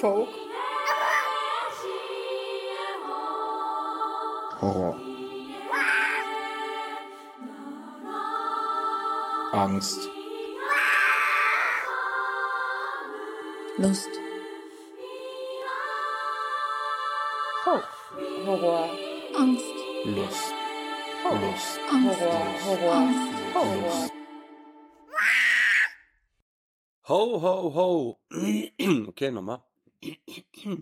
Folk. Horror. Angst. Lust. Folk. Horror. Angst. Lust. Folk. Lust. Angst. Lust. Horror. Angst. Horror. Ho, ho, ho. Okay, nochmal. Ho,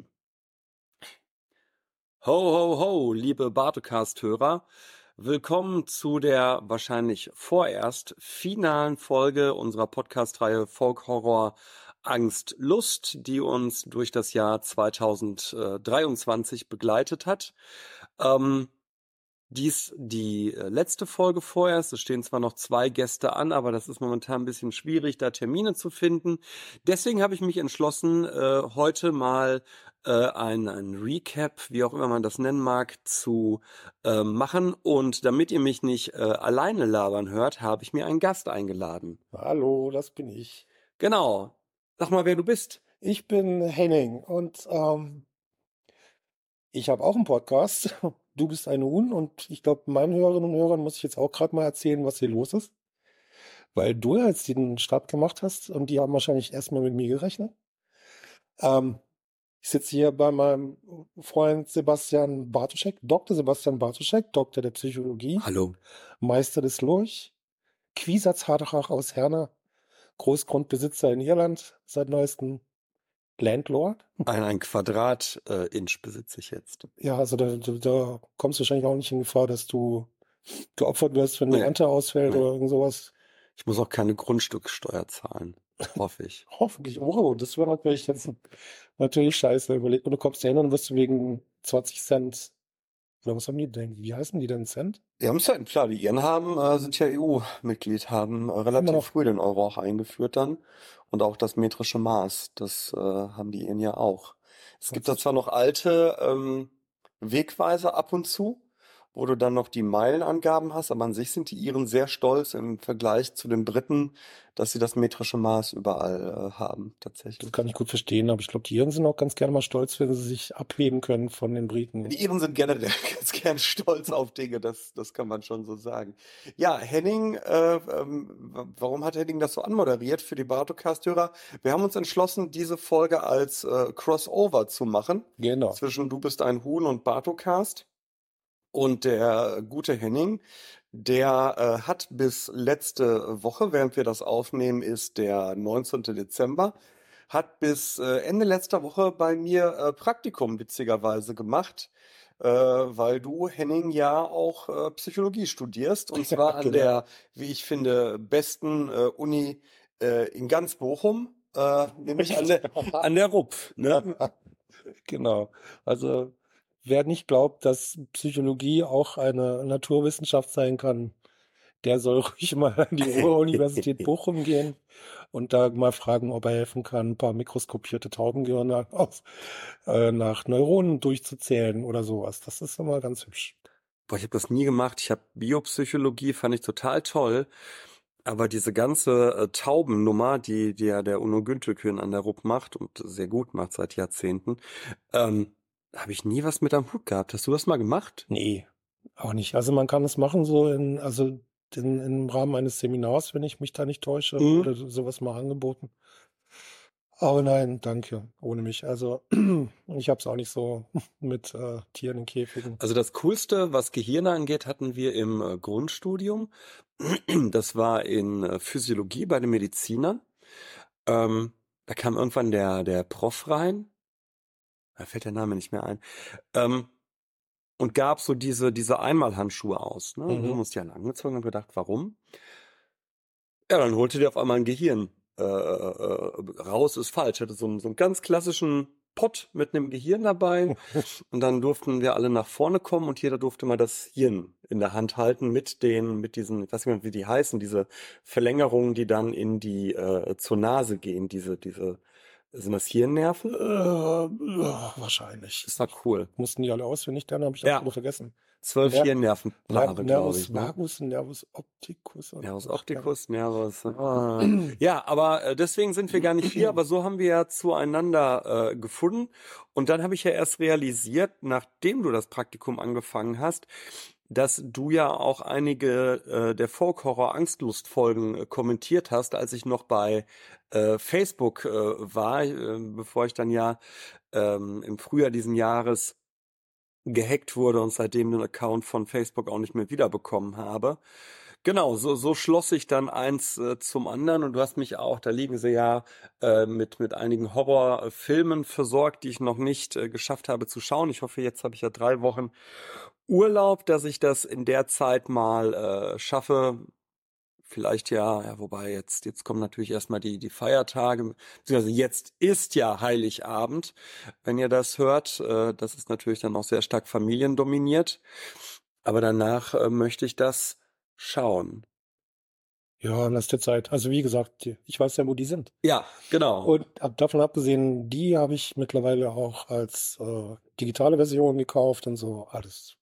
ho, ho, liebe Bartocast-Hörer. Willkommen zu der wahrscheinlich vorerst finalen Folge unserer Podcast-Reihe Folk Horror Angst Lust, die uns durch das Jahr 2023 begleitet hat. Ähm, dies die äh, letzte Folge vorerst. Es stehen zwar noch zwei Gäste an, aber das ist momentan ein bisschen schwierig, da Termine zu finden. Deswegen habe ich mich entschlossen, äh, heute mal äh, ein, ein Recap, wie auch immer man das nennen mag, zu äh, machen. Und damit ihr mich nicht äh, alleine labern hört, habe ich mir einen Gast eingeladen. Hallo, das bin ich. Genau. Sag mal, wer du bist. Ich bin Henning und ähm, ich habe auch einen Podcast. Du bist ein Huhn und ich glaube, meinen Hörerinnen und Hörern muss ich jetzt auch gerade mal erzählen, was hier los ist. Weil du ja jetzt den Start gemacht hast und die haben wahrscheinlich erstmal mit mir gerechnet. Ähm, ich sitze hier bei meinem Freund Sebastian Bartoschek, Dr. Sebastian Bartoschek, Doktor der Psychologie, Hallo. Meister des Lurch, Quiesatzhartach aus Herne, Großgrundbesitzer in Irland seit neuestem, Landlord. Ein, ein Quadrat äh, besitze ich jetzt. Ja, also da, da, kommst du wahrscheinlich auch nicht in Gefahr, dass du geopfert wirst, wenn die Nee. Ernte ausfällt Nee. oder irgend sowas. Ich muss auch keine Grundstücksteuer zahlen. Hoffe ich. Hoffentlich. Oh, das wäre natürlich jetzt natürlich scheiße. Überleg, und du kommst hin und wirst du wegen 20 Cent. Oder was haben die denn? Wie heißen die denn Cent? Die haben es ja, klar, die Iren haben, äh, sind ja EU-Mitglied, haben äh, relativ früh den Euro auch eingeführt dann. Und auch das metrische Maß, das äh, haben die Iren ja auch. Es gibt da zwar noch alte ähm, Wegweiser ab und zu, wo du dann noch die Meilenangaben hast, aber an sich sind die Iren sehr stolz im Vergleich zu den Briten, dass sie das metrische Maß überall äh, haben, Das tatsächlich. kann ich gut verstehen, aber ich glaube, die Iren sind auch ganz gerne mal stolz, wenn sie sich abheben können von den Briten. Die Iren sind generell ganz gern stolz auf Dinge, das, das kann man schon so sagen. Ja, Henning, äh, ähm, warum hat Henning das so anmoderiert für die Bartocast-Hörer? Wir haben uns entschlossen, diese Folge als äh, Crossover zu machen Genau. zwischen Du bist ein Huhn und Bartocast. Und der gute Henning, der äh, hat bis letzte Woche, während wir das aufnehmen, ist der 19. Dezember, hat bis äh, Ende letzter Woche bei mir äh, Praktikum witzigerweise gemacht, äh, weil du, Henning, ja auch äh, Psychologie studierst und zwar an Genau. der, wie ich finde, besten äh, Uni äh, in ganz Bochum, äh, nämlich an der, an der RUP. Ne? Genau. Also wer nicht glaubt, dass Psychologie auch eine Naturwissenschaft sein kann, der soll ruhig mal an die Ruhr-Universität Bochum gehen und da mal fragen, ob er helfen kann, ein paar mikroskopierte Taubengehirne auf, äh, nach Neuronen durchzuzählen oder sowas. Das ist immer ganz hübsch. Boah, ich habe das nie gemacht. Ich habe Biopsychologie, fand ich total toll. Aber diese ganze äh, Taubennummer, die, die ja der Uno Güntelkön an der RUP macht und sehr gut macht seit Jahrzehnten, ähm, habe ich nie was mit am Hut gehabt. Hast du das mal gemacht? Nee, auch nicht. Also man kann es machen so in, also in, im Rahmen eines Seminars, wenn ich mich da nicht täusche, Mhm. oder so- sowas mal angeboten. Aber nein, danke, ohne mich. Also ich habe es auch nicht so mit äh, Tieren in Käfigen. Also das Coolste, was Gehirne angeht, hatten wir im äh, Grundstudium. Das war in äh, Physiologie bei den Medizinern. Ähm, da kam irgendwann der, der Prof rein. Da fällt der Name nicht mehr ein. Ähm, und gab so diese, diese Einmalhandschuhe aus. Ne? Mhm. Wir haben uns die alle angezogen und gedacht, warum? Ja, dann holte der auf einmal ein Gehirn äh, äh, raus, ist falsch. Hatte so einen, so einen ganz klassischen Pott mit einem Gehirn dabei. Und dann durften wir alle nach vorne kommen und jeder durfte mal das Hirn in der Hand halten mit den, mit diesen, ich weiß nicht mehr, wie die heißen, diese Verlängerungen, die dann in die, äh, zur Nase gehen, diese, diese, sind das Hirnnerven? Äh, ja, wahrscheinlich. Das war cool. Mussten die alle auswendig lernen, habe ich Ja. auch vergessen. zwölf Ner- Hirnnervenpaare, glaube Nervus ich. Ne? Nervus opticus. Nervus opticus, Nervus. Ah. Ja, aber äh, deswegen sind wir gar nicht vier, aber so haben wir ja zueinander äh, gefunden. Und dann habe ich ja erst realisiert, nachdem du das Praktikum angefangen hast, dass du ja auch einige äh, der Folk-Horror-Angstlust-Folgen äh, kommentiert hast, als ich noch bei äh, Facebook äh, war, äh, bevor ich dann ja ähm, im Frühjahr diesen Jahres gehackt wurde und seitdem den Account von Facebook auch nicht mehr wiederbekommen habe. Genau, so, so schloss ich dann eins äh, zum anderen und du hast mich auch, da liegen sie ja äh, mit, mit einigen Horrorfilmen versorgt, die ich noch nicht äh, geschafft habe zu schauen. Ich hoffe, jetzt habe ich ja drei Wochen Urlaub, dass ich das in der Zeit mal äh, schaffe. Vielleicht ja, ja, wobei jetzt, jetzt kommen natürlich erstmal die, die Feiertage, beziehungsweise jetzt ist ja Heiligabend, wenn ihr das hört. Äh, das ist natürlich dann auch sehr stark familiendominiert. Aber danach äh, möchte ich das schauen. Ja, lass dir Zeit. Also wie gesagt, ich weiß ja, wo die sind. Ja, genau. Und ab, davon abgesehen, die habe ich mittlerweile auch als äh, digitale Version gekauft und so alles.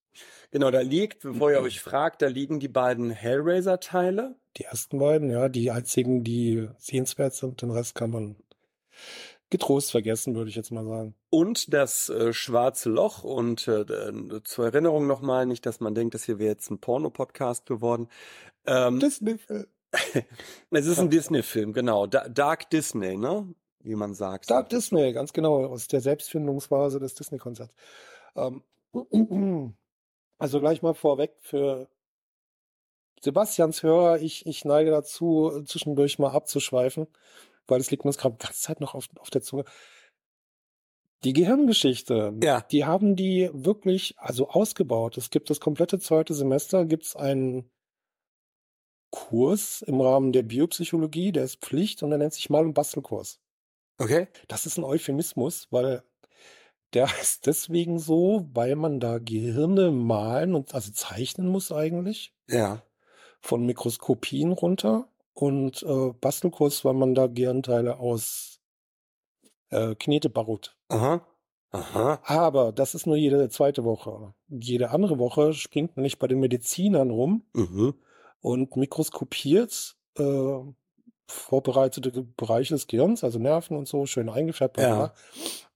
Genau, da liegt, bevor ihr euch fragt, da liegen die beiden Hellraiser-Teile. Die ersten beiden, ja, die einzigen, die sehenswert sind, den Rest kann man getrost vergessen, würde ich jetzt mal sagen. und das äh, schwarze Loch. Und äh, äh, zur Erinnerung nochmal, nicht, dass man denkt, das hier wäre jetzt ein Porno-Podcast geworden. Ähm, Disney. es ist ein Disney-Film, genau. Da Dark Disney, ne? Wie man sagt. Dark Disney, ganz genau, aus der Selbstfindungsphase des Disney-Konzerts. Ähm, also gleich mal vorweg für Sebastians Hörer, ich, ich neige dazu, zwischendurch mal abzuschweifen, weil es liegt mir gerade die ganze Zeit noch auf, auf der Zunge. Die Gehirngeschichte, Ja. die haben die wirklich also ausgebaut. Es gibt das komplette zweite Semester, gibt es einen Kurs im Rahmen der Biopsychologie, der ist Pflicht und der nennt sich Mal- und Bastelkurs. Okay. Das ist ein Euphemismus, weil der heißt deswegen so, weil man da Gehirne malen und also zeichnen muss eigentlich Ja. von Mikroskopien runter und äh, Bastelkurs, weil man da Gehirnteile aus äh, Knete barut. Aha. Aha. Aber das ist nur jede zweite Woche. Jede andere Woche springt man nicht bei den Medizinern rum Mhm. und mikroskopiert äh, vorbereitete Bereiche des Gehirns, also Nerven und so, schön eingefärbt. Ja.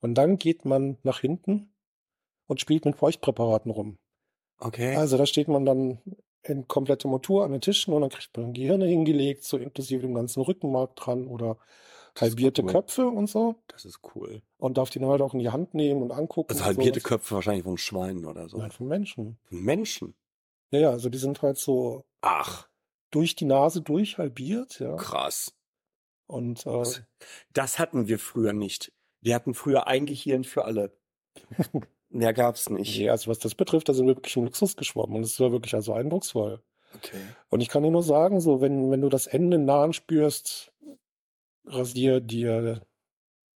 Und dann geht man nach hinten und spielt mit Feuchtpräparaten rum. Okay. Also da steht man dann in komplette Montur an den Tischen und dann kriegt man Gehirne hingelegt, so inklusive dem ganzen Rückenmark dran oder Das halbierte cool. Köpfe und so. Das ist cool. Und darf die dann halt auch in die Hand nehmen und angucken. Also halbierte sowas. Köpfe wahrscheinlich von Schweinen oder so. Nein, von Menschen. Menschen. Ja, ja, also die sind halt so Ach, durch die Nase durch halbiert, ja. krass. Und äh, Das, hatten wir früher nicht. Wir hatten früher ein Gehirn für alle. Mehr gab's nicht. ja, also was das betrifft, da sind wir wirklich im Luxus geschwommen und es war wirklich also eindrucksvoll. Okay. Und ich kann dir nur sagen, so wenn, wenn du das Ende nahen spürst, rasier dir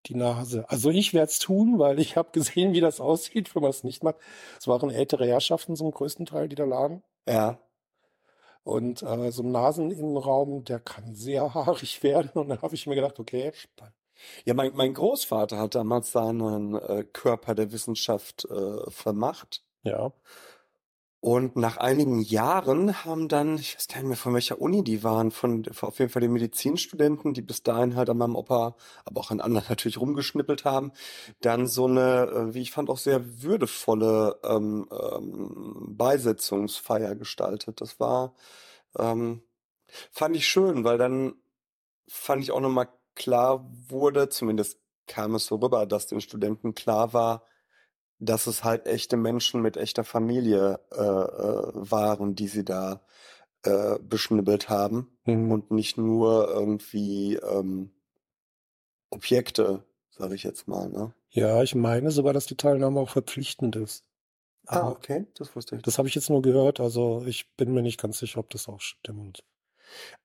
die Nase. Also ich werde es tun, weil ich habe gesehen, wie das aussieht, wenn man es nicht macht. Es waren ältere Herrschaften zum größten Teil, die da lagen. Ja. Und äh, so ein Naseninnenraum, der kann sehr haarig werden. Und dann habe ich mir gedacht, okay, Ja, mein, mein Großvater hat damals seinen äh, Körper der Wissenschaft äh, vermacht. ja, Und nach einigen Jahren haben dann, ich weiß gar nicht mehr von welcher Uni die waren, von auf jeden Fall die Medizinstudenten, die bis dahin halt an meinem Opa, aber auch an anderen natürlich rumgeschnippelt haben, dann so eine, äh, wie ich fand, auch sehr würdevolle ähm, ähm, Beisetzungsfeier gestaltet. Das war, ähm, fand ich schön, weil dann fand ich auch nochmal klar wurde, zumindest kam es so rüber, dass den Studenten klar war, dass es halt echte Menschen mit echter Familie äh, äh, waren, die sie da äh, beschnibbelt haben Mhm. und nicht nur irgendwie ähm, Objekte, sage ich jetzt mal. Ne? ja, ich meine sogar, dass die Teilnahme auch verpflichtend ist. Ah, Aber okay, das wusste ich. Das habe ich jetzt nur gehört, also ich bin mir nicht ganz sicher, ob das auch stimmt.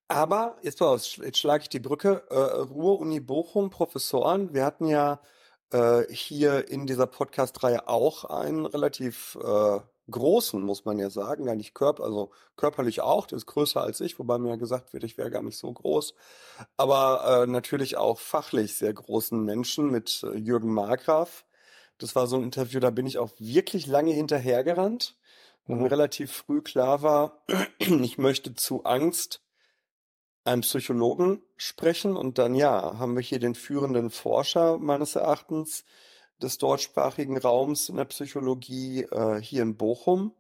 Aber jetzt, pass auf, jetzt schlage ich die Brücke. Äh, Ruhr-Uni Bochum, Professoren. Wir hatten ja äh, hier in dieser Podcast-Reihe auch einen relativ äh, großen, muss man ja sagen, gar nicht körper, also körperlich auch, der ist größer als ich, wobei mir ja gesagt wird, ich wäre gar nicht so groß, aber äh, natürlich auch fachlich sehr großen Menschen mit äh, Jürgen Markgraf. Das war so ein Interview, da bin ich auch wirklich lange hinterhergerannt, mhm. relativ früh klar war, ich möchte zu Angst einen Psychologen sprechen und dann ja, haben wir hier den führenden Forscher meines Erachtens des deutschsprachigen Raums in der Psychologie äh, hier in Bochum,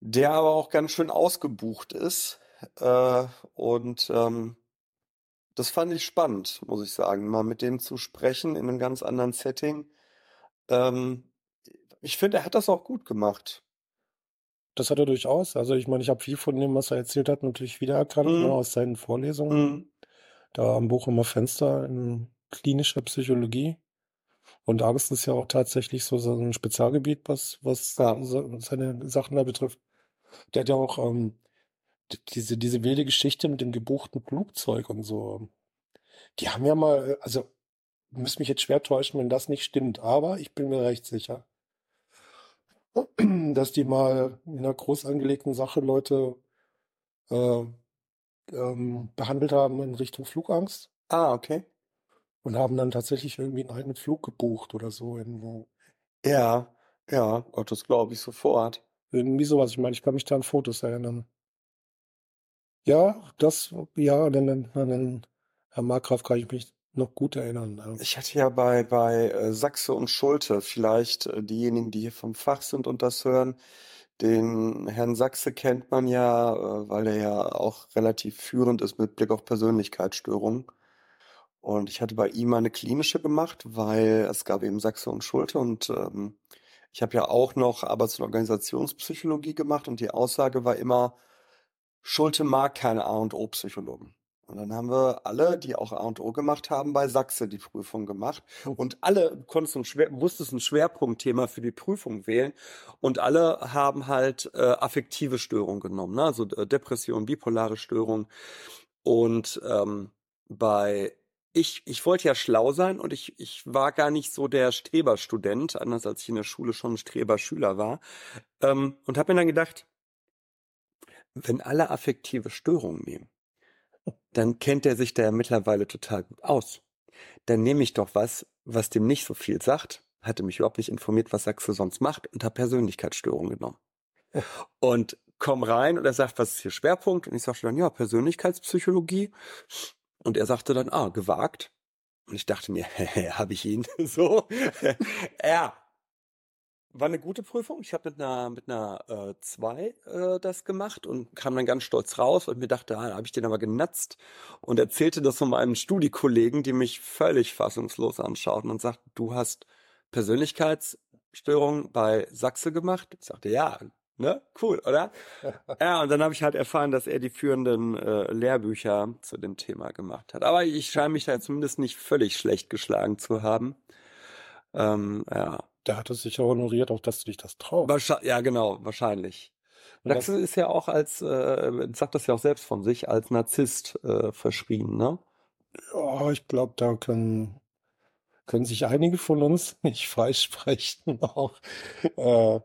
der aber auch ganz schön ausgebucht ist. Äh, und ähm, das fand ich spannend, muss ich sagen, mal mit dem zu sprechen in einem ganz anderen Setting. Ähm, ich finde, er hat das auch gut gemacht. Das hat er durchaus. Also ich meine, ich habe viel von dem, was er erzählt hat, natürlich wiedererkannt ne, Mhm. aus seinen Vorlesungen. Mhm. Da am Bochumer Fenster in klinischer Psychologie. Und Angst ist ja auch tatsächlich so ein Spezialgebiet, was, was Ja. seine Sachen da betrifft. Der hat ja auch ähm, diese, diese wilde Geschichte mit dem gebuchten Flugzeug und so. Die haben ja mal, also müsste mich jetzt schwer täuschen, wenn das nicht stimmt, aber ich bin mir recht sicher, dass die mal in einer groß angelegten Sache Leute äh, ähm, behandelt haben in Richtung Flugangst Ah, okay. und haben dann tatsächlich irgendwie einen eigenen Flug gebucht oder so irgendwo. Ja, ja, Gott, das glaube ich sofort. Irgendwie sowas. Ich meine, ich kann mich da an Fotos erinnern. Ja, das, ja, an den, an den Herr Markgraf kann ich mich noch gut erinnern. Ich hatte ja bei, bei äh, Sachse und Schulte, vielleicht äh, diejenigen, die hier vom Fach sind und das hören, den Herrn Sachse kennt man ja, äh, weil er ja auch relativ führend ist mit Blick auf Persönlichkeitsstörungen. Und ich hatte bei ihm eine klinische gemacht, weil es gab eben Sachse und Schulte und ähm, ich habe ja auch noch Arbeits- und Organisationspsychologie gemacht und die Aussage war immer, Schulte mag keine A und O-Psychologen. Und dann haben wir alle, die auch A und O gemacht haben, bei Sachse die Prüfung gemacht. Und alle konntest ein schwer, musstest ein Schwerpunktthema für die Prüfung wählen. Und alle haben halt äh, affektive Störungen genommen, ne? also äh, Depression, bipolare Störung. Und ähm, bei ich, ich wollte ja schlau sein und ich, ich war gar nicht so der Streberstudent, anders als ich in der Schule schon ein Streberschüler war. Ähm, und habe mir dann gedacht, wenn alle affektive Störungen nehmen, dann kennt er sich da ja mittlerweile total gut aus. Dann nehme ich doch was, was dem nicht so viel sagt, hatte mich überhaupt nicht informiert, was Sachse sonst macht und habe Persönlichkeitsstörungen genommen. Und komm rein und er sagt, was ist hier Schwerpunkt? Und ich sagte dann, ja, Persönlichkeitspsychologie. Und er sagte dann, ah, gewagt. Und ich dachte mir, habe ich ihn so? ja. War eine gute Prüfung. Ich habe mit einer mit einer äh, zwei äh, das gemacht und kam dann ganz stolz raus und mir dachte, ah, da habe ich den aber genatzt und erzählte das von meinen Studiekollegen, die mich völlig fassungslos anschauten und sagten, du hast Persönlichkeitsstörung bei Sachse gemacht. Ich sagte, ja, ne, cool, oder? ja, und dann habe ich halt erfahren, dass er die führenden äh, Lehrbücher zu dem Thema gemacht hat. Aber ich scheine mich da zumindest nicht völlig schlecht geschlagen zu haben. Ähm, ja. Der hat es sicher honoriert, auch dass du dich das traust. Ja, genau, wahrscheinlich. Sachse ist ja auch als, äh, sagt das ja auch selbst von sich, als Narzisst äh, verschrien, ne? Ja, ich glaube, da können, können sich einige von uns nicht freisprechen auch. Äh,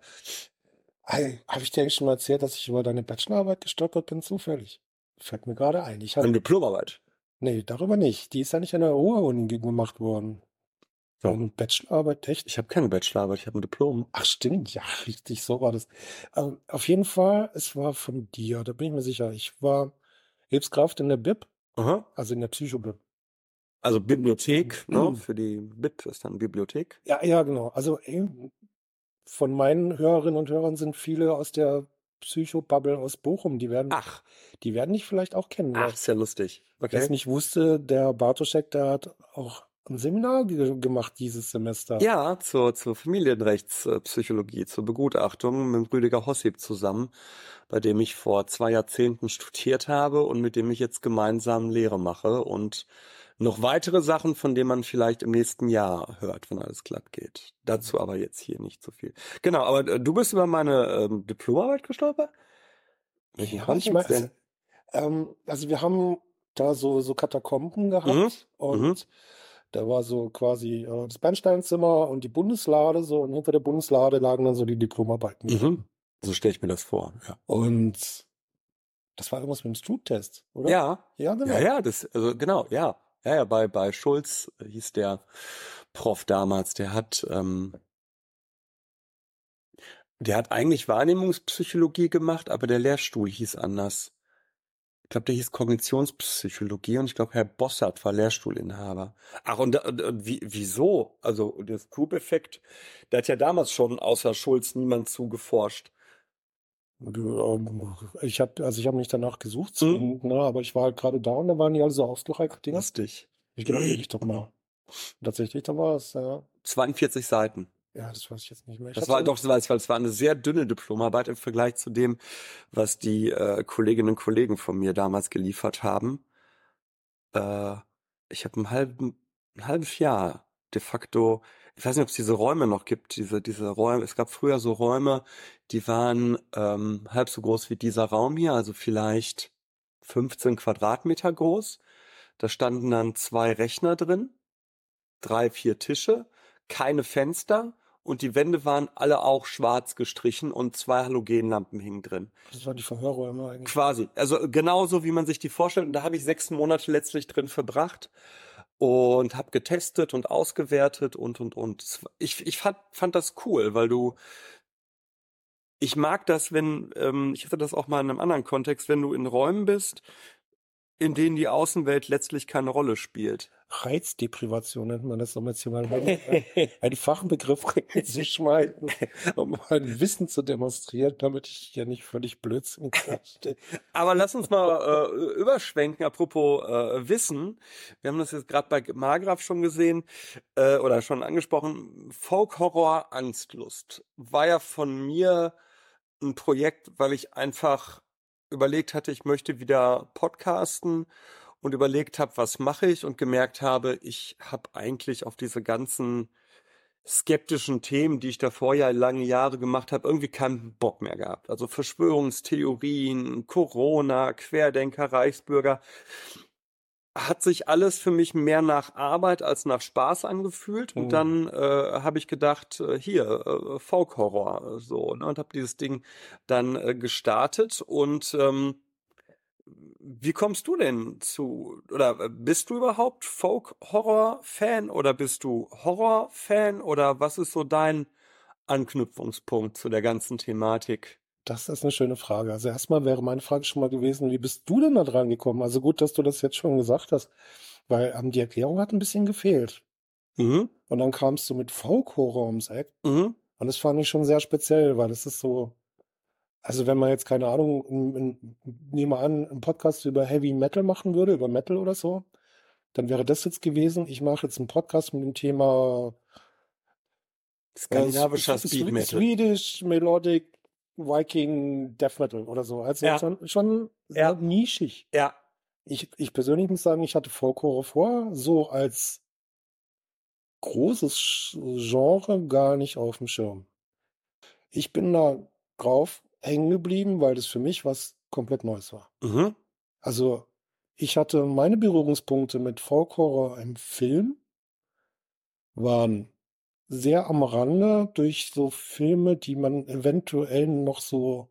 Habe ich dir eigentlich schon mal erzählt, dass ich über deine Bachelorarbeit gestolpert bin, zufällig? Fällt mir gerade ein. Ich hab, Eine Diplomarbeit. nee, darüber nicht. Die ist ja nicht an der Ruhr-Uni gemacht worden. Eine Bachelorarbeit, echt? Ich habe keine Bachelorarbeit, ich habe ein Diplom. Ach stimmt, ja, richtig, so war das. Ähm, auf jeden Fall, es war von dir, da bin ich mir sicher. Ich war Hilfskraft in der BIP, Aha. also in der Psycho-BIP. Also Bibliothek, ne? Mhm. Für die BIP ist dann Bibliothek. Ja, ja, genau. Also ey, von meinen Hörerinnen und Hörern sind viele aus der Psycho-Bubble aus Bochum. Die werden, Ach, die werden dich vielleicht auch kennen. ach, ist ja lustig. Wer es Okay. nicht wusste, der Bartoschek, der hat auch ein Seminar ge gemacht dieses Semester. Ja, zur, zur Familienrechtspsychologie, zur Begutachtung mit Rüdiger Hossip zusammen, bei dem ich vor zwei Jahrzehnten studiert habe und mit dem ich jetzt gemeinsam Lehre mache und noch weitere Sachen, von denen man vielleicht im nächsten Jahr hört, wenn alles glatt geht. Dazu aber jetzt hier nicht so viel. Genau, aber äh, du bist über meine ähm, Diplomarbeit gestolpert? Welchen Ja, ich mein, denn? ähm, also wir haben da so, so Katakomben gehabt Mhm, und mhm. Da war so quasi äh, das Bernsteinzimmer und die Bundeslade so und hinter der Bundeslade lagen dann so die Diplomarbeiten. Mhm. So stelle ich mir das vor. Ja, Und das war irgendwas mit dem Stroop-Test, oder? ja, Ja, genau. ja, ja, das, also genau, ja. Ja, ja, bei, bei Schulz hieß der Prof damals, der hat, ähm, Der hat eigentlich Wahrnehmungspsychologie gemacht, aber der Lehrstuhl hieß anders. Ich glaube, der hieß Kognitionspsychologie und ich glaube, Herr Bossert war Lehrstuhlinhaber. Ach, und, und, und wie, wieso? Also, das Coop-Effekt, der hat ja damals schon außer Schulz niemand zugeforscht. Ähm, ich habe also ich habe nicht danach gesucht, mhm. ne, aber ich war halt gerade da und da waren die alle so ausgereift. Lustig. Ich glaube, ich doch mal. Tatsächlich, da war es, ja. 42 Seiten. Ja, das weiß ich jetzt nicht mehr. Ich das war doch, das war, das war eine sehr dünne Diplomarbeit im Vergleich zu dem, was die äh, Kolleginnen und Kollegen von mir damals geliefert haben. Äh, ich habe ein, halb, ein halbes Jahr de facto, ich weiß nicht, ob es diese Räume noch gibt, diese, diese Räume, es gab früher so Räume, die waren ähm, halb so groß wie dieser Raum hier, also vielleicht 15 Quadratmeter groß. Da standen dann zwei Rechner drin, drei, vier Tische, keine Fenster und die Wände waren alle auch schwarz gestrichen und zwei Halogenlampen hingen drin. Das waren die Verhörräume eigentlich. Quasi. Also genauso wie man sich die vorstellt. Und da habe ich sechs Monate letztlich drin verbracht und habe getestet und ausgewertet und und und. Ich, ich fand, fand das cool, weil du ich mag das, wenn, ähm, ich hatte das auch mal in einem anderen Kontext, wenn du in Räumen bist, in denen die Außenwelt letztlich keine Rolle spielt. Reizdeprivation nennt man das so mal einen Fachbegriff zu schmeißen, um mein Wissen zu demonstrieren, damit ich hier nicht völlig Blödsinn klarstelle. Aber lass uns mal äh, überschwenken, apropos äh, Wissen. Wir haben das jetzt gerade bei Margraf schon gesehen äh, oder schon angesprochen. Folk Horror Angstlust war ja von mir ein Projekt, weil ich einfach überlegt hatte, ich möchte wieder podcasten und überlegt habe, was mache ich und gemerkt habe, ich habe eigentlich auf diese ganzen skeptischen Themen, die ich davor ja lange Jahre gemacht habe, irgendwie keinen Bock mehr gehabt. Also Verschwörungstheorien, Corona, Querdenker, Reichsbürger hat sich alles für mich mehr nach Arbeit als nach Spaß angefühlt. Und mhm. dann äh, habe ich gedacht, äh, hier, äh, Folk-Horror, so, ne, und habe dieses Ding dann äh, gestartet. Und ähm, wie kommst du denn zu, oder äh, bist du überhaupt Folk-Horror-Fan oder bist du Horror-Fan oder was ist so dein Anknüpfungspunkt zu der ganzen Thematik? Das ist eine schöne Frage. Also erstmal wäre meine Frage schon mal gewesen, wie bist du denn da dran gekommen? Also gut, dass du das jetzt schon gesagt hast, weil ähm, die Erklärung hat ein bisschen gefehlt. Mhm. Und dann kamst du mit Folk-Horror ums Eck. Mhm. Und das fand ich schon sehr speziell, weil das ist so, also wenn man jetzt keine Ahnung, nehme an, einen Podcast über Heavy Metal machen würde, über Metal oder so, dann wäre das jetzt gewesen. Ich mache jetzt einen Podcast mit dem Thema äh, skandinavischer Speed Metal. Swedish Melodic Viking Death Metal oder so. Also ja. schon, schon ja. nischig. Ja. Ich, ich persönlich muss sagen, ich hatte Folklore vor, so als großes Genre gar nicht auf dem Schirm. Ich bin da drauf hängen geblieben, weil das für mich was komplett Neues war. Mhm. Also ich hatte meine Berührungspunkte mit Folklore im Film waren sehr am Rande durch so Filme, die man eventuell noch so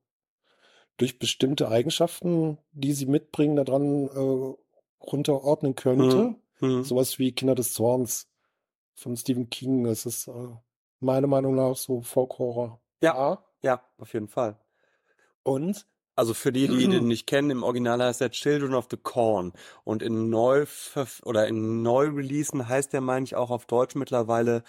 durch bestimmte Eigenschaften, die sie mitbringen, daran äh, runterordnen könnte. Mhm. Mhm. Sowas wie Kinder des Zorns von Stephen King. Das ist äh, meiner Meinung nach so Folk-Horror. Ja, ja, auf jeden Fall. Und also für die, die den nicht kennen, im Original heißt er Children of the Corn. Und in neu oder in Neu-Releasen heißt der, meine ich, auch auf Deutsch mittlerweile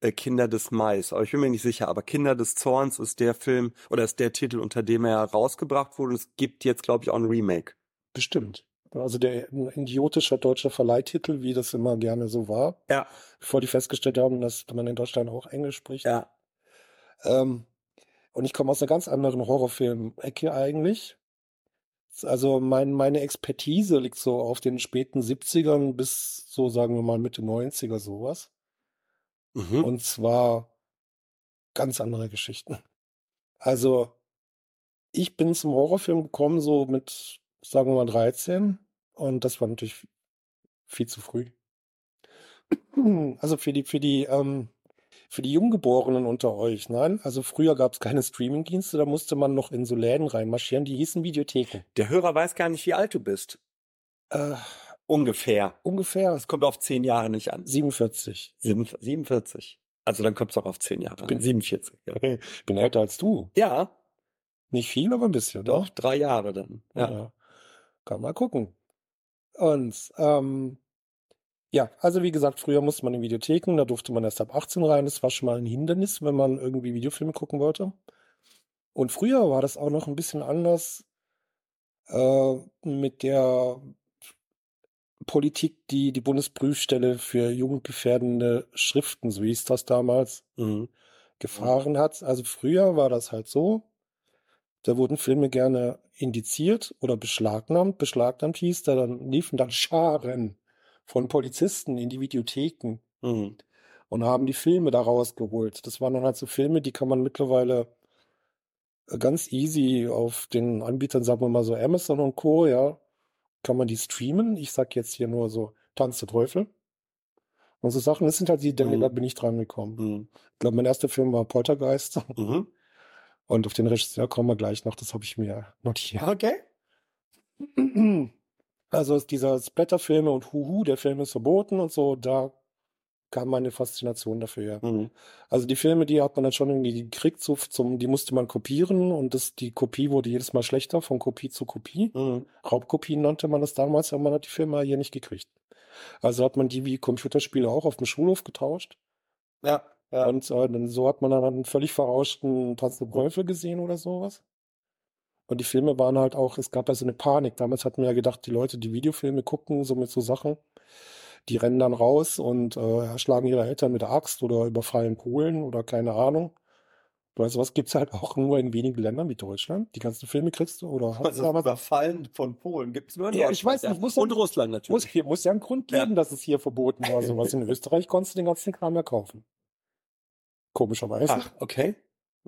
äh, Kinder des Mais. Aber ich bin mir nicht sicher. Aber Kinder des Zorns ist der Film oder ist der Titel, unter dem er rausgebracht wurde. Und es gibt jetzt, glaube ich, auch ein Remake. Bestimmt. Also der ein idiotischer deutscher Verleihtitel, wie das immer gerne so war. Ja. Bevor die festgestellt haben, dass man in Deutschland auch Englisch spricht. Ja. Ähm, und ich komme aus einer ganz anderen Horrorfilm-Ecke eigentlich. Also mein, meine Expertise liegt so auf den späten 70ern bis so, sagen wir mal, Mitte 90er sowas. Mhm. Und zwar ganz andere Geschichten. Also ich bin zum Horrorfilm gekommen so mit, sagen wir mal, 13. Und das war natürlich viel zu früh. Also für die, für die, ähm, für die Junggeborenen unter euch, nein? Also früher gab es keine Streamingdienste, da musste man noch in so Läden reinmarschieren, die hießen Videotheken. Der Hörer weiß gar nicht, wie alt du bist. Äh, ungefähr. Ungefähr. Es kommt auf zehn Jahre nicht an. 47. 47. Also dann kommt es auch auf zehn Jahre. Ich bin an. 47. Ja. Ich bin älter als du. Ja, Nicht viel, aber ein bisschen. doch, Ne? drei Jahre dann. Ja. Ja. Kann mal gucken. Und ähm, ja, also wie gesagt, früher musste man in Videotheken, da durfte man erst ab 18 rein. Das war schon mal ein Hindernis, wenn man irgendwie Videofilme gucken wollte. Und früher war das auch noch ein bisschen anders äh, mit der Politik, die die Bundesprüfstelle für jugendgefährdende Schriften, so hieß das damals, Mhm. gefahren hat. Also früher war das halt so, da wurden Filme gerne indiziert oder beschlagnahmt. Beschlagnahmt hieß, da dann liefen dann Scharen von Polizisten in die Videotheken Mhm. und haben die Filme da rausgeholt. Das waren dann halt so Filme, die kann man mittlerweile äh, ganz easy auf den Anbietern, sagen wir mal so Amazon und Co., ja, kann man die streamen. Ich sag jetzt hier nur so Tanz der Teufel. Und so Sachen, das sind halt die, Mhm. da bin ich dran gekommen. Mhm. Ich glaube, mein erster Film war Poltergeist. Mhm. Und auf den Regisseur kommen wir gleich noch, das habe ich mir notiert. Okay. Also ist dieser Splatterfilme und Huhu, der Film ist verboten und so, da kam meine Faszination dafür her. Mhm. Also die Filme, die hat man dann schon irgendwie gekriegt, so zum, die musste man kopieren und das, die Kopie wurde jedes Mal schlechter, von Kopie zu Kopie. Mhm. Raubkopien nannte man das damals, aber man hat die Filme hier nicht gekriegt. Also hat man die wie Computerspiele auch auf dem Schulhof getauscht. Ja. Ja. Und äh, so hat man dann einen völlig verrauschten Tanz der Teufel gesehen oder sowas. Und die Filme waren halt auch, es gab ja so eine Panik. Damals hatten wir ja gedacht, die Leute, die Videofilme gucken, so mit so Sachen, die rennen dann raus und äh, erschlagen ihre Eltern mit der Axt oder überfallen Polen oder keine Ahnung. Weißt du was, gibt's halt auch nur in wenigen Ländern wie Deutschland. Die ganzen Filme kriegst du oder hast Also damals Überfallen von Polen gibt es nur in Ja, ich weiß nicht, muss ja- Und Russland muss, natürlich. hier muss ja einen Grund Ja. geben, dass es hier verboten war. Sowas in Österreich konntest du den ganzen Kram ja kaufen. Komischerweise. Ach, okay.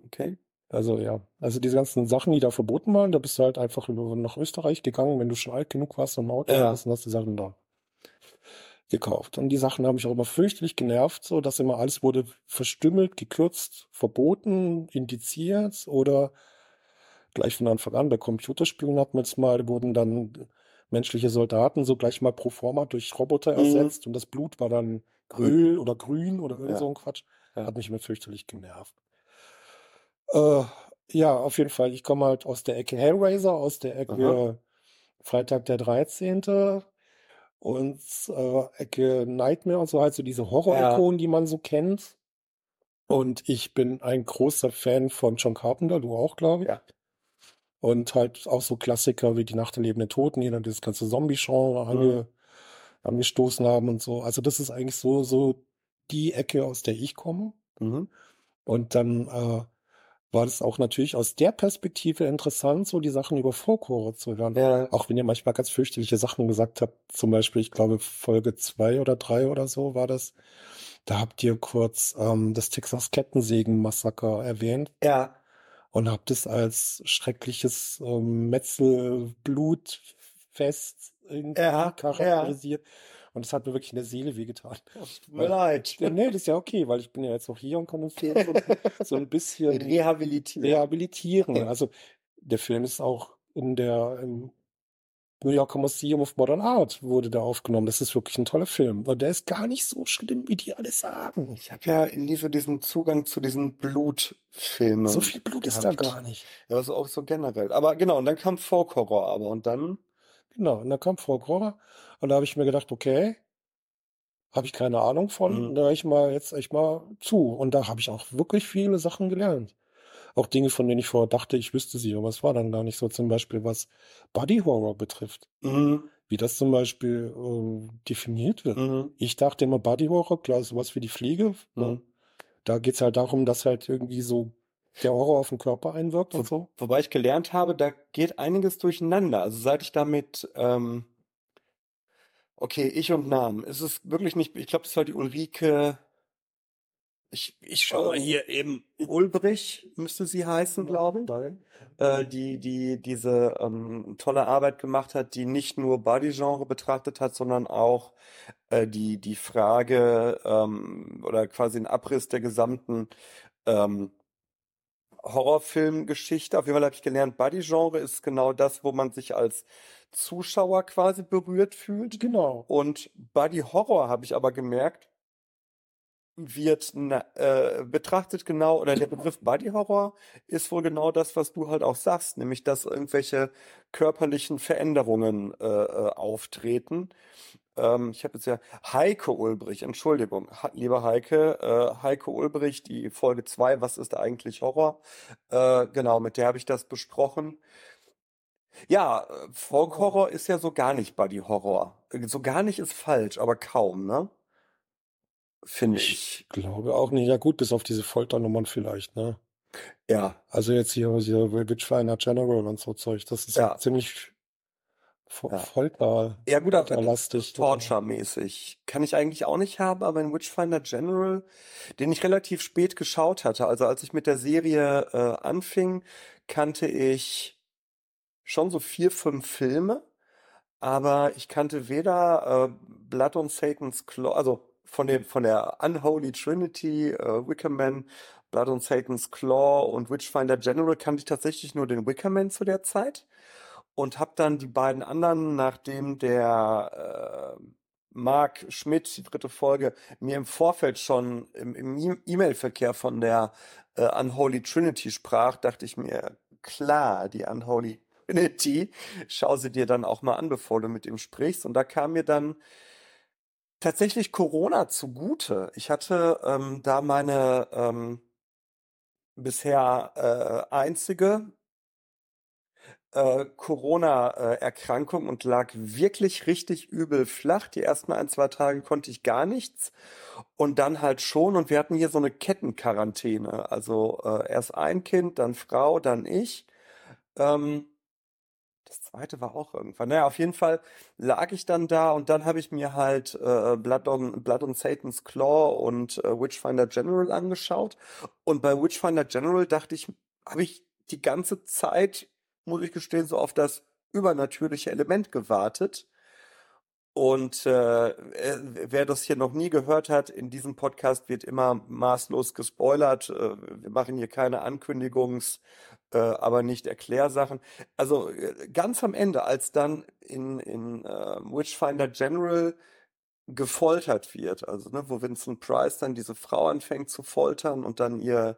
Okay. Also ja, also diese ganzen Sachen, die da verboten waren, da bist du halt einfach nach Österreich gegangen, wenn du schon alt genug warst und im Auto Ja. warst und hast die Sachen da gekauft. Und die Sachen haben mich auch immer fürchterlich genervt, so dass immer alles wurde verstümmelt, gekürzt, verboten, indiziert oder gleich von Anfang an bei Computerspielen hatten wir es mal, wurden dann menschliche Soldaten so gleich mal pro forma durch Roboter Mhm. ersetzt und das Blut war dann Öl oder grün oder irgend Ja. so ein Quatsch. Hat mich immer fürchterlich genervt. Äh, ja, auf jeden Fall. Ich komme halt aus der Ecke Hellraiser, aus der Ecke Aha. Freitag der 13. und äh, Ecke Nightmare und so halt so diese Horror-Ikonen, die man so kennt. Und ich bin ein großer Fan von John Carpenter, du auch, glaube ich. Ja. Und halt auch so Klassiker wie Die Nacht der lebenden Toten, die dann das ganze Zombie-Genre Mhm. ange, angestoßen haben und so. Also das ist eigentlich so, so die Ecke, aus der ich komme. Mhm. Und dann äh, war das auch natürlich aus der Perspektive interessant, so die Sachen über Folklore zu hören. Ja. Auch wenn ihr manchmal ganz fürchterliche Sachen gesagt habt, zum Beispiel, ich glaube, Folge zwei oder drei oder so war das. Da habt ihr kurz ähm, das Texas Kettensägen-Massaker erwähnt Ja. und habt es als schreckliches ähm, Metzelblutfest irgendwie Ja, charakterisiert. Und das hat mir wirklich in der Seele wehgetan. Tut mir leid. Nee, das ist ja okay, weil ich bin ja jetzt auch hier und kann den Film so, so ein bisschen Rehabilitieren. rehabilitieren. Also der Film ist auch in der im New Yorker Museum of Modern Art wurde da aufgenommen. Das ist wirklich ein toller Film. Und der ist gar nicht so schlimm, wie die alle sagen. Ich habe ja in diese, diesen Zugang zu diesen Blutfilmen. So viel Blut ist da gehabt. gar nicht. Ja, also auch so generell. Aber genau, und dann kam Folk Horror aber und dann. Genau, und dann kam Frau Grorer und da habe ich mir gedacht, okay, habe ich keine Ahnung von, Mhm. da ich mal jetzt echt mal zu. Und da habe ich auch wirklich viele Sachen gelernt. Auch Dinge, von denen ich vorher dachte, ich wüsste sie, aber es war dann gar nicht so. Zum Beispiel, was Body Horror betrifft. Mhm. Wie das zum Beispiel ähm, definiert wird. Mhm. Ich dachte immer, Body Horror, klar, sowas wie die Fliege. ne? Mhm. Da geht's halt darum, dass halt irgendwie so der Horror auf den Körper einwirkt und so. Wobei ich gelernt habe, da geht einiges durcheinander. Also seit ich damit, ähm, okay, ich und Namen. Es ist wirklich nicht, ich glaube, es war die Ulrike, ich, ich schaue mal hier eben, Ulbrich müsste sie heißen, glaube ich. Äh, die, die diese ähm, tolle Arbeit gemacht hat, die nicht nur Body-Genre betrachtet hat, sondern auch äh, die, die Frage ähm, oder quasi einen Abriss der gesamten ähm, Horrorfilmgeschichte. Auf jeden Fall habe ich gelernt, Body-Genre ist genau das, wo man sich als Zuschauer quasi berührt fühlt. Genau. Und Body Horror habe ich aber gemerkt, wird äh, betrachtet genau, oder der Begriff Body Horror ist wohl genau das, was du halt auch sagst, nämlich dass irgendwelche körperlichen Veränderungen äh, äh, auftreten. Ähm, ich habe jetzt ja Heike Ulbrich, Entschuldigung, lieber Heike, äh, Heike Ulbrich, die Folge 2, was ist eigentlich Horror? Äh, genau, mit der habe ich das besprochen. Ja, äh, Folk Horror ist ja so gar nicht Body Horror. So gar nicht ist falsch, aber kaum, ne? Finde ich. Ich glaube auch nicht. Ja gut, bis auf diese Folternummern vielleicht, ne? Ja. Also jetzt hier, hier Witchfinder General und so Zeug, das ist Ja. ziemlich Ja. Folter, Ja, gut, aber folterlastig. Torture-mäßig. Kann ich eigentlich auch nicht haben, aber in Witchfinder General, den ich relativ spät geschaut hatte, also als ich mit der Serie äh, anfing, kannte ich schon so vier, fünf Filme, aber ich kannte weder äh, Blood on Satan's Claw, also von dem, von der Unholy Trinity, äh, Wickerman, Blood on Satan's Claw und Witchfinder General kannte ich tatsächlich nur den Wickerman zu der Zeit und habe dann die beiden anderen, nachdem der äh, Mark Schmidt, die dritte Folge, mir im Vorfeld schon im, im E- E-Mail-Verkehr von der äh, Unholy Trinity sprach, dachte ich mir, klar, die Unholy Trinity, schau sie dir dann auch mal an, bevor du mit ihm sprichst. Und da kam mir dann tatsächlich Corona zugute. Ich hatte ähm, da meine ähm, bisher äh, einzige äh, Corona-Erkrankung und lag wirklich richtig übel flach. Die ersten ein, zwei Tage konnte ich gar nichts und dann halt schon. Und wir hatten hier so eine Kettenquarantäne. Also äh, erst ein Kind, dann Frau, dann ich. Ähm, das zweite war auch irgendwann. Naja, auf jeden Fall lag ich dann da und dann habe ich mir halt äh, Blood, on, Blood on Satan's Claw und äh, Witchfinder General angeschaut. Und bei Witchfinder General dachte ich, habe ich die ganze Zeit, muss ich gestehen, so auf das übernatürliche Element gewartet. Und äh, äh, wer das hier noch nie gehört hat, in diesem Podcast wird immer maßlos gespoilert. Äh, wir machen hier keine Ankündigungs- äh, aber nicht Erklärsachen. Also äh, ganz am Ende, als dann in, in äh, Witchfinder General gefoltert wird, also ne, wo Vincent Price dann diese Frau anfängt zu foltern und dann ihr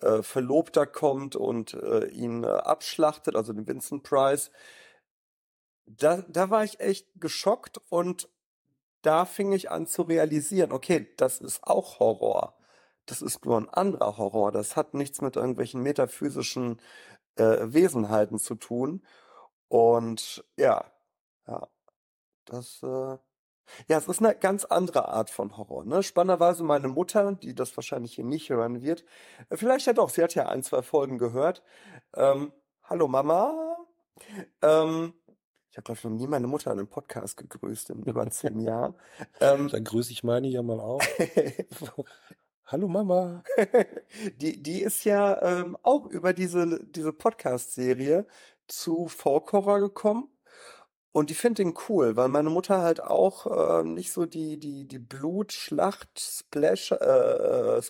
äh, Verlobter kommt und äh, ihn äh, abschlachtet, also den Vincent Price, da, da war ich echt geschockt und da fing ich an zu realisieren, okay, das ist auch Horror. Das ist nur ein anderer Horror. Das hat nichts mit irgendwelchen metaphysischen äh, Wesenheiten zu tun. Und ja, ja, das, äh, ja, es ist eine ganz andere Art von Horror. Ne? Spannenderweise meine Mutter, die das wahrscheinlich hier nicht hören wird, äh, vielleicht ja doch, sie hat ja ein, zwei Folgen gehört. Ähm, Hallo Mama. Ähm, ich habe, glaube ich, noch nie meine Mutter in einem Podcast gegrüßt in über zehn Jahren. Ähm, Dann grüße ich meine ja mal auch. Hallo Mama. die, die ist ja ähm, auch über diese, diese Podcast-Serie zu Folk Horror gekommen. Und die finde den cool, weil meine Mutter halt auch äh, nicht so die, die, die Blut, Schlacht, Splash, äh,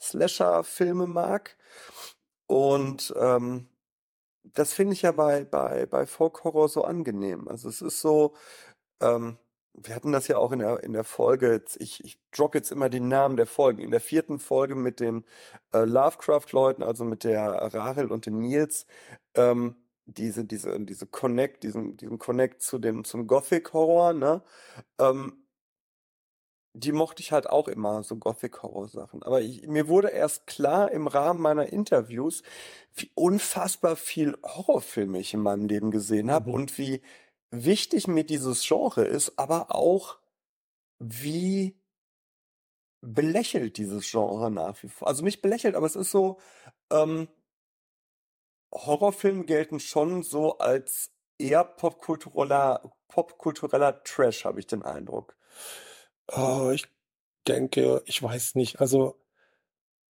Slasher-Filme mag. Und ähm, das finde ich ja bei, bei, bei Folk Horror so angenehm. Also es ist so, ähm, wir hatten das ja auch in der, in der Folge, ich, ich drop jetzt immer den Namen der Folgen. In der vierten Folge mit den äh, Lovecraft-Leuten, also mit der Rahel und dem Nils, ähm, diese, diese, diese Connect, diesen, diesen Connect zu dem, zum Gothic-Horror, ne? Ähm, die mochte ich halt auch immer, so Gothic-Horror-Sachen. Aber ich, mir wurde erst klar im Rahmen meiner Interviews, wie unfassbar viel Horrorfilme ich in meinem Leben gesehen habe Mhm. und wie wichtig mir dieses Genre ist, aber auch wie belächelt dieses Genre nach wie vor. Also nicht belächelt, aber es ist so, ähm, Horrorfilme gelten schon so als eher popkultureller, popkultureller Trash, habe ich den Eindruck. Oh, ich denke, ich weiß nicht. Also,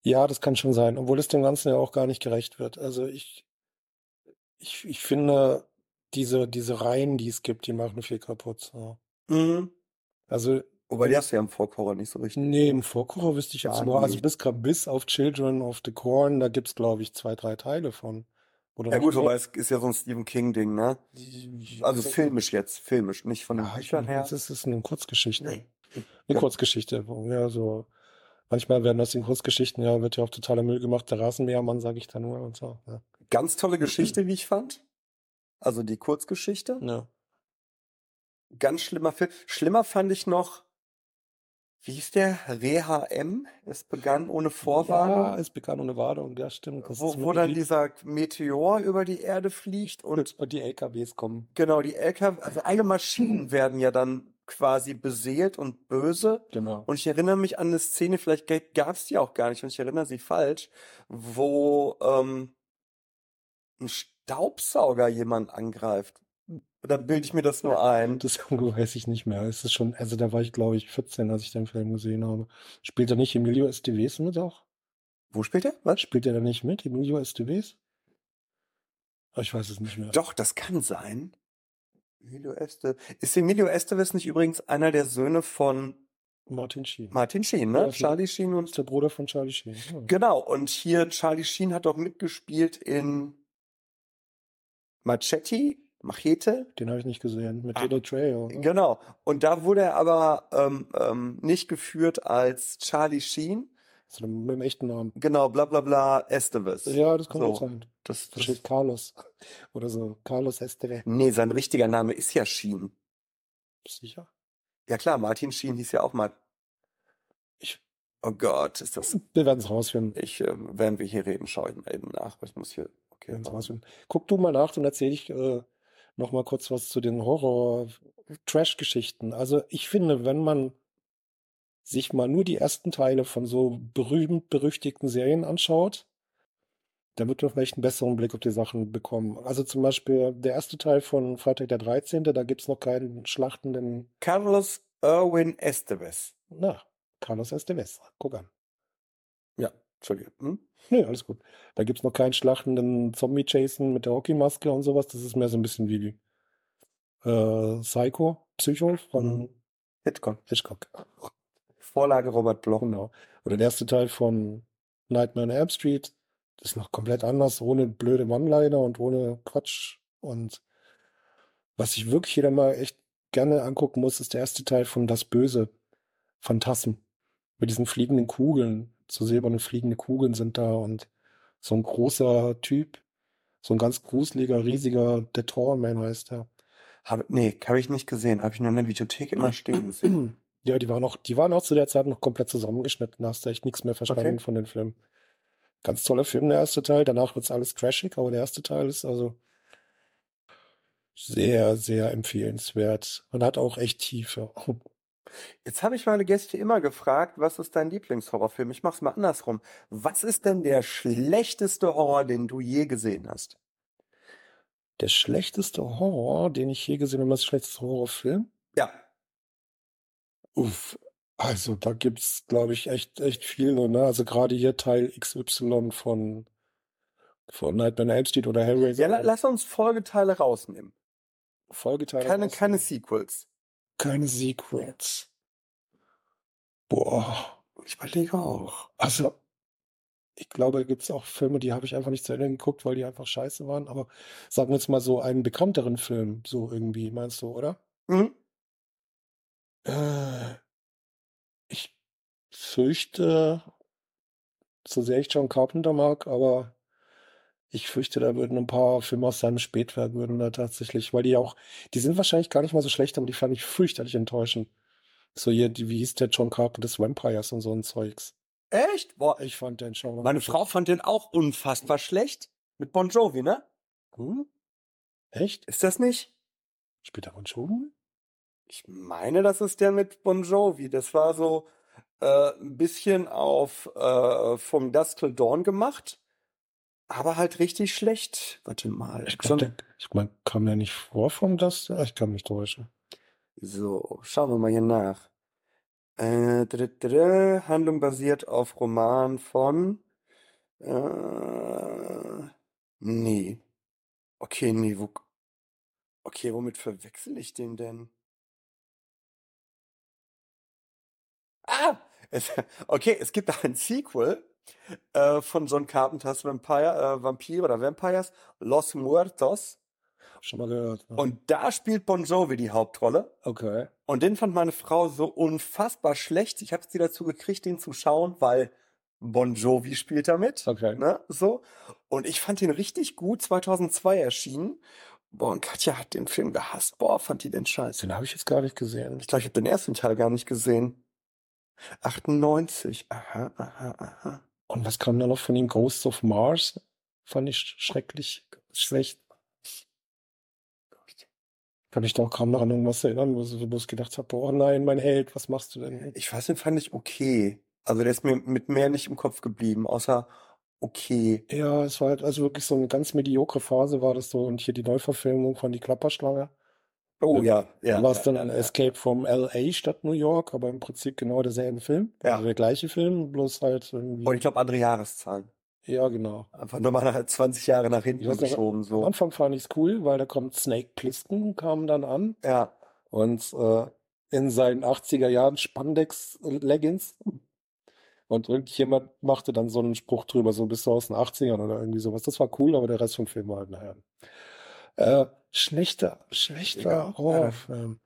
ja, das kann schon sein, obwohl es dem Ganzen ja auch gar nicht gerecht wird. Also ich, ich, ich finde, diese, diese Reihen, die es gibt, die machen viel kaputt. So. Mhm. Also, Wobei die hast du ja im Folk-Horror nicht so richtig. nee, im Vorkocher wüsste ich jetzt Gar nur, also bis, bis auf Children of the Corn, da gibt's, glaube ich, zwei, drei Teile von. Oder Ja gut, wobei es ist ja so ein Stephen King-Ding, ne? Also filmisch jetzt, filmisch, nicht von den Ja, Büchern her. es ist eine Kurzgeschichte. Nee. Eine Ja. Kurzgeschichte, ja, so Manchmal werden aus den Kurzgeschichten, ja, wird ja auch totaler Müll gemacht, der Rasenmähermann, sage ich da nur und so. Ja. Ganz tolle Geschichte, wie ich fand. Also die Kurzgeschichte. ja. Ganz schlimmer Film. Schlimmer fand ich noch, wie hieß der? RHM. Es begann ohne Ja, Vorwarnung. es begann ohne Warnung, ja, stimmt. Das Wo, wo dann dieser Meteor über die Erde fliegt und und die LKWs kommen. genau, die LKW, also alle Maschinen werden ja dann quasi beseelt und böse. Genau. Und ich erinnere mich an eine Szene, vielleicht gab es die auch gar nicht und ich erinnere sie falsch, wo ähm, ein Staubsauger jemand angreift. Oder bilde ich mir das nur ein? Das weiß ich nicht mehr. Es ist schon, also da war ich, glaube ich, 14, als ich den Film gesehen habe. Spielt er nicht Emilio Estevez mit auch? Wo spielt er? Was? Spielt er da nicht mit, Emilio Estevez? Ah, Ich weiß es nicht mehr. Doch, das kann sein. Emilio Este. Ist Emilio Estevez nicht übrigens einer der Söhne von Martin Sheen. Martin Sheen, ne? Ja, Charlie Sheen und ist der Bruder von Charlie Sheen. Ja. Genau, und hier Charlie Sheen hat auch mitgespielt in Machete, Machete. Den habe ich nicht gesehen. Mit Ah. Dino Trejo. ne? Genau. Und da wurde er aber ähm, ähm, nicht geführt als Charlie Sheen. Also mit dem echten Namen. Genau, bla bla bla Estevez. Ja, das kann So. gut sein. Das, Da das, steht Carlos. Oder so. Carlos Estevez. nee, sein richtiger Name ist ja Sheen. Sicher? Ja klar, Martin Sheen hieß ja auch mal. Ich, Oh Gott, ist das. wir werden es rausfinden. Ich, ähm, während wir hier reden, schaue ich mal eben nach. Ich muss hier. Wir Okay. Guck du mal nach, dann erzähle ich äh, noch mal kurz was zu den Horror-Trash-Geschichten. Also ich finde, wenn man sich mal nur die ersten Teile von so berühmt berüchtigten Serien anschaut, dann wird man vielleicht einen besseren Blick auf die Sachen bekommen. Also zum Beispiel der erste Teil von Freitag der 13., da gibt's noch keinen schlachtenden, Carlos Irwin Estevez. na, Carlos Estevez. Guck an. Entschuldigung. Hm? Nee, alles gut. Da gibt's noch keinen schlachtenden Zombie-Jason mit der Hockeymaske und sowas. Das ist mehr so ein bisschen wie äh, Psycho, Psycho von Mhm. Hitchcock. Hitchcock. Vorlage Robert Bloch. Genau. Oder der erste Teil von Nightmare on Elm Street. Das ist noch komplett anders, ohne blöde One-Liner und ohne Quatsch. Und was ich wirklich wieder mal echt gerne angucken muss, ist der erste Teil von Das Böse. Phantasm. Mit diesen fliegenden Kugeln. So silberne fliegende Kugeln sind da und so ein großer Typ. So ein ganz gruseliger, riesiger, der Torman heißt er. Hab, nee, habe ich nicht gesehen. Habe ich nur in der Videothek immer stehen gesehen. Ja, die waren auch, die waren auch zu der Zeit noch komplett zusammengeschnitten. Da hast du echt nichts mehr verstanden Okay. von den Filmen. Ganz toller Film, der erste Teil. Danach wird's alles trashig, aber der erste Teil ist also sehr, sehr empfehlenswert. Und hat auch echt Tiefe. Jetzt habe ich meine Gäste immer gefragt, was ist dein Lieblingshorrorfilm? Ich mach's mal andersrum. Was ist denn der schlechteste Horror, den du je gesehen hast? Der schlechteste Horror, den ich je gesehen habe, ist der schlechteste Horrorfilm. Ja. Uff. Also, da gibt's, glaube ich, echt, echt viele, ne? Also gerade hier Teil XY von, von Nightmare on Elm Street oder Hellraiser. Ja, la, lass uns Folgeteile rausnehmen. Folgeteile. Keine, raus. keine Sequels. Keine Secrets. Boah, Ich überlege auch. also ich glaube, da gibt's auch Filme, die habe ich einfach nicht zu Ende geguckt, weil die einfach scheiße waren. Aber sagen wir jetzt mal so einen bekannteren Film, so irgendwie, meinst du, oder? Mhm. Äh, ich fürchte, so sehr ich John Carpenter mag, aber ich fürchte, da würden ein paar Filme aus seinem Spätwerk würden da tatsächlich, weil die auch, die sind wahrscheinlich gar nicht mal so schlecht, aber die fand ich fürchterlich enttäuschend. So hier, die, wie hieß der John Carpenter's Vampires und so ein Zeugs. Echt? Boah, Ich fand den schon. meine Frau fand den auch unfassbar schlecht. Mit Bon Jovi, ne? Hm? Echt? Ist das nicht? Spielt er Bon Jovi? Ich meine, das ist der mit Bon Jovi. Das war so äh, ein bisschen auf äh, vom Dusk Till Dawn gemacht, aber halt richtig schlecht. Warte mal. Ich glaube, ich mein, kam der nicht vor vom das? Ich kann mich täuschen. So, schauen wir mal hier nach. Äh, dr- dr- Handlung basiert auf Roman von. Äh, nee. Okay, nee, wo. Okay, womit verwechsel ich den denn? Ah! Es, okay, es gibt ein Sequel äh, von John Carpenters Vampire, äh, Vampire oder Vampires, Los Muertos. Schon mal gehört. Ja. Und da spielt Bon Jovi die Hauptrolle. Okay. Und den fand meine Frau so unfassbar schlecht. Ich habe sie dazu gekriegt, den zu schauen, weil Bon Jovi spielt damit. Okay. Ne? So. Und ich fand den richtig gut, 2002 erschienen. Boah, und Katja hat den Film gehasst. Boah, fand die den scheiße. Den habe ich jetzt gar nicht gesehen. Ich glaube, ich habe den ersten Teil gar nicht gesehen. 98. Aha, aha, aha. Und was kam da noch von ihm? Ghosts of Mars? Fand ich schrecklich schlecht. Kann ich da auch kaum noch an irgendwas erinnern, wo ich bloß gedacht habe, oh nein, mein Held, was machst du denn? Ich weiß, den fand ich okay. Also der ist mir mit mehr nicht im Kopf geblieben, außer okay. Ja, es war halt also wirklich so eine ganz mediokre Phase war das so. Und hier die Neuverfilmung von Die Klapperschlange. Oh ja, ja. war es dann ein. Escape from L.A. statt New York, aber im Prinzip genau derselbe Film. Ja. Also der gleiche Film, bloß halt irgendwie. Und ich glaube, andere Jahreszahlen. ja, genau. Einfach nur mal halt 20 Jahre nach hinten weiß geschoben, Am so. Anfang fand ich es cool, weil da kommt Snake Plissken, kam dann an Ja. und äh, in seinen 80er Jahren Spandex-Leggings. Und irgendjemand machte dann so einen Spruch drüber, so bist du aus den 80ern oder irgendwie sowas. Das war cool, aber der Rest vom Film war halt nachher. Äh, schlechter, schlechter. Horrorfilm.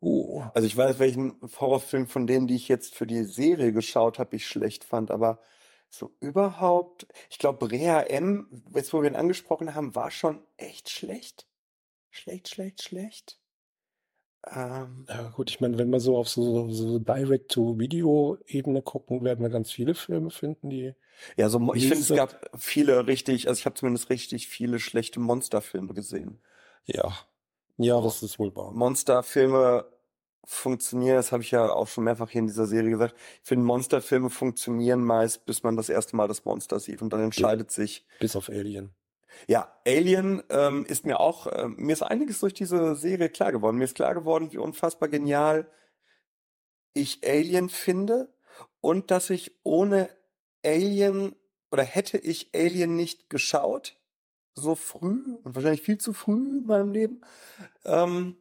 Uh, Also ich weiß, welchen Horrorfilm von denen, die ich jetzt für die Serie geschaut habe, ich schlecht fand, aber so überhaupt, ich glaube, Rea M, jetzt wo wir ihn angesprochen haben, war schon echt schlecht. Schlecht, schlecht, schlecht. Ähm, ja gut, ich meine, wenn wir so auf so, so Direct-to-Video-Ebene gucken, werden wir ganz viele Filme finden, die ja, so, ich finde, es gab viele richtig, also ich habe zumindest richtig viele schlechte Monsterfilme gesehen. Ja. Ja, das ist wohl wahr. Monsterfilme funktionieren, das habe ich ja auch schon mehrfach hier in dieser Serie gesagt. Ich finde, Monsterfilme funktionieren meist, bis man das erste Mal das Monster sieht und dann entscheidet sich, Bis auf Alien. Ja, Alien ähm, ist mir auch, ähm, mir ist einiges durch diese Serie klar geworden. Mir ist klar geworden, wie unfassbar genial ich Alien finde und dass ich ohne Alien oder hätte ich Alien nicht geschaut, so früh und wahrscheinlich viel zu früh in meinem Leben, ähm,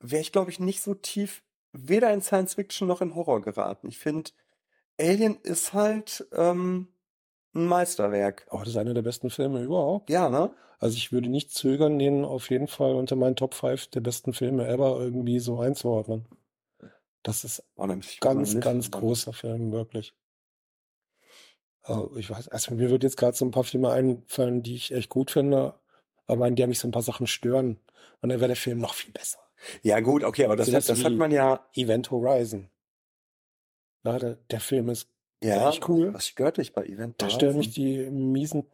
wäre ich, glaube ich, nicht so tief weder in Science Fiction noch in Horror geraten. Ich finde, Alien ist halt ähm, ein Meisterwerk. Aber das ist einer der besten Filme überhaupt. Ja, ne? Also ich würde nicht zögern, den auf jeden Fall unter meinen Top 5 der besten Filme ever irgendwie so einzuordnen. Das ist Oh, ich ganz, ganz großer Film, wirklich. Also ich weiß, also mir wird jetzt gerade so ein paar Filme einfallen, die ich echt gut finde, aber in der mich so ein paar Sachen stören. Und dann wäre der Film noch viel besser. Ja, gut, okay, aber das, das das hat man ja, Event Horizon. Na, der, der Film ist ja, echt cool. was stört dich bei Event Da stören Horizon? mich die miesen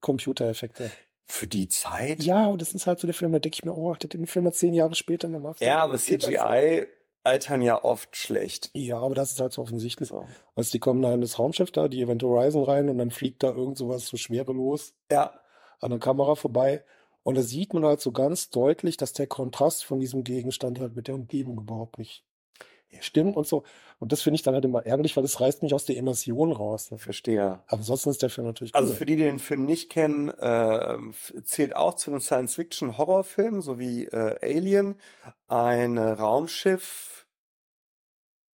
Computereffekte. Für die Zeit? Ja, und das ist halt so der Film, da denke ich mir, oh, hätte den Film mal zehn Jahre später gemacht. Ja, aber Viel besser. CGI altern ja oft schlecht. Ja, aber das ist halt so offensichtlich. So. Also die kommen da in das Raumschiff da, die Event Horizon rein und dann fliegt da irgend sowas so schwerelos Ja, an der Kamera vorbei. Und da sieht man halt so ganz deutlich, dass der Kontrast von diesem Gegenstand halt mit der Umgebung überhaupt nicht stimmt und so. Und das finde ich dann halt immer ärgerlich, weil das reißt mich aus der Immersion raus. verstehe. Aber ansonsten ist der Film natürlich Also cool. für die, die den Film nicht kennen, f- zählt auch zu einem Science-Fiction-Horrorfilm, so wie äh, Alien, ein äh, Raumschiff.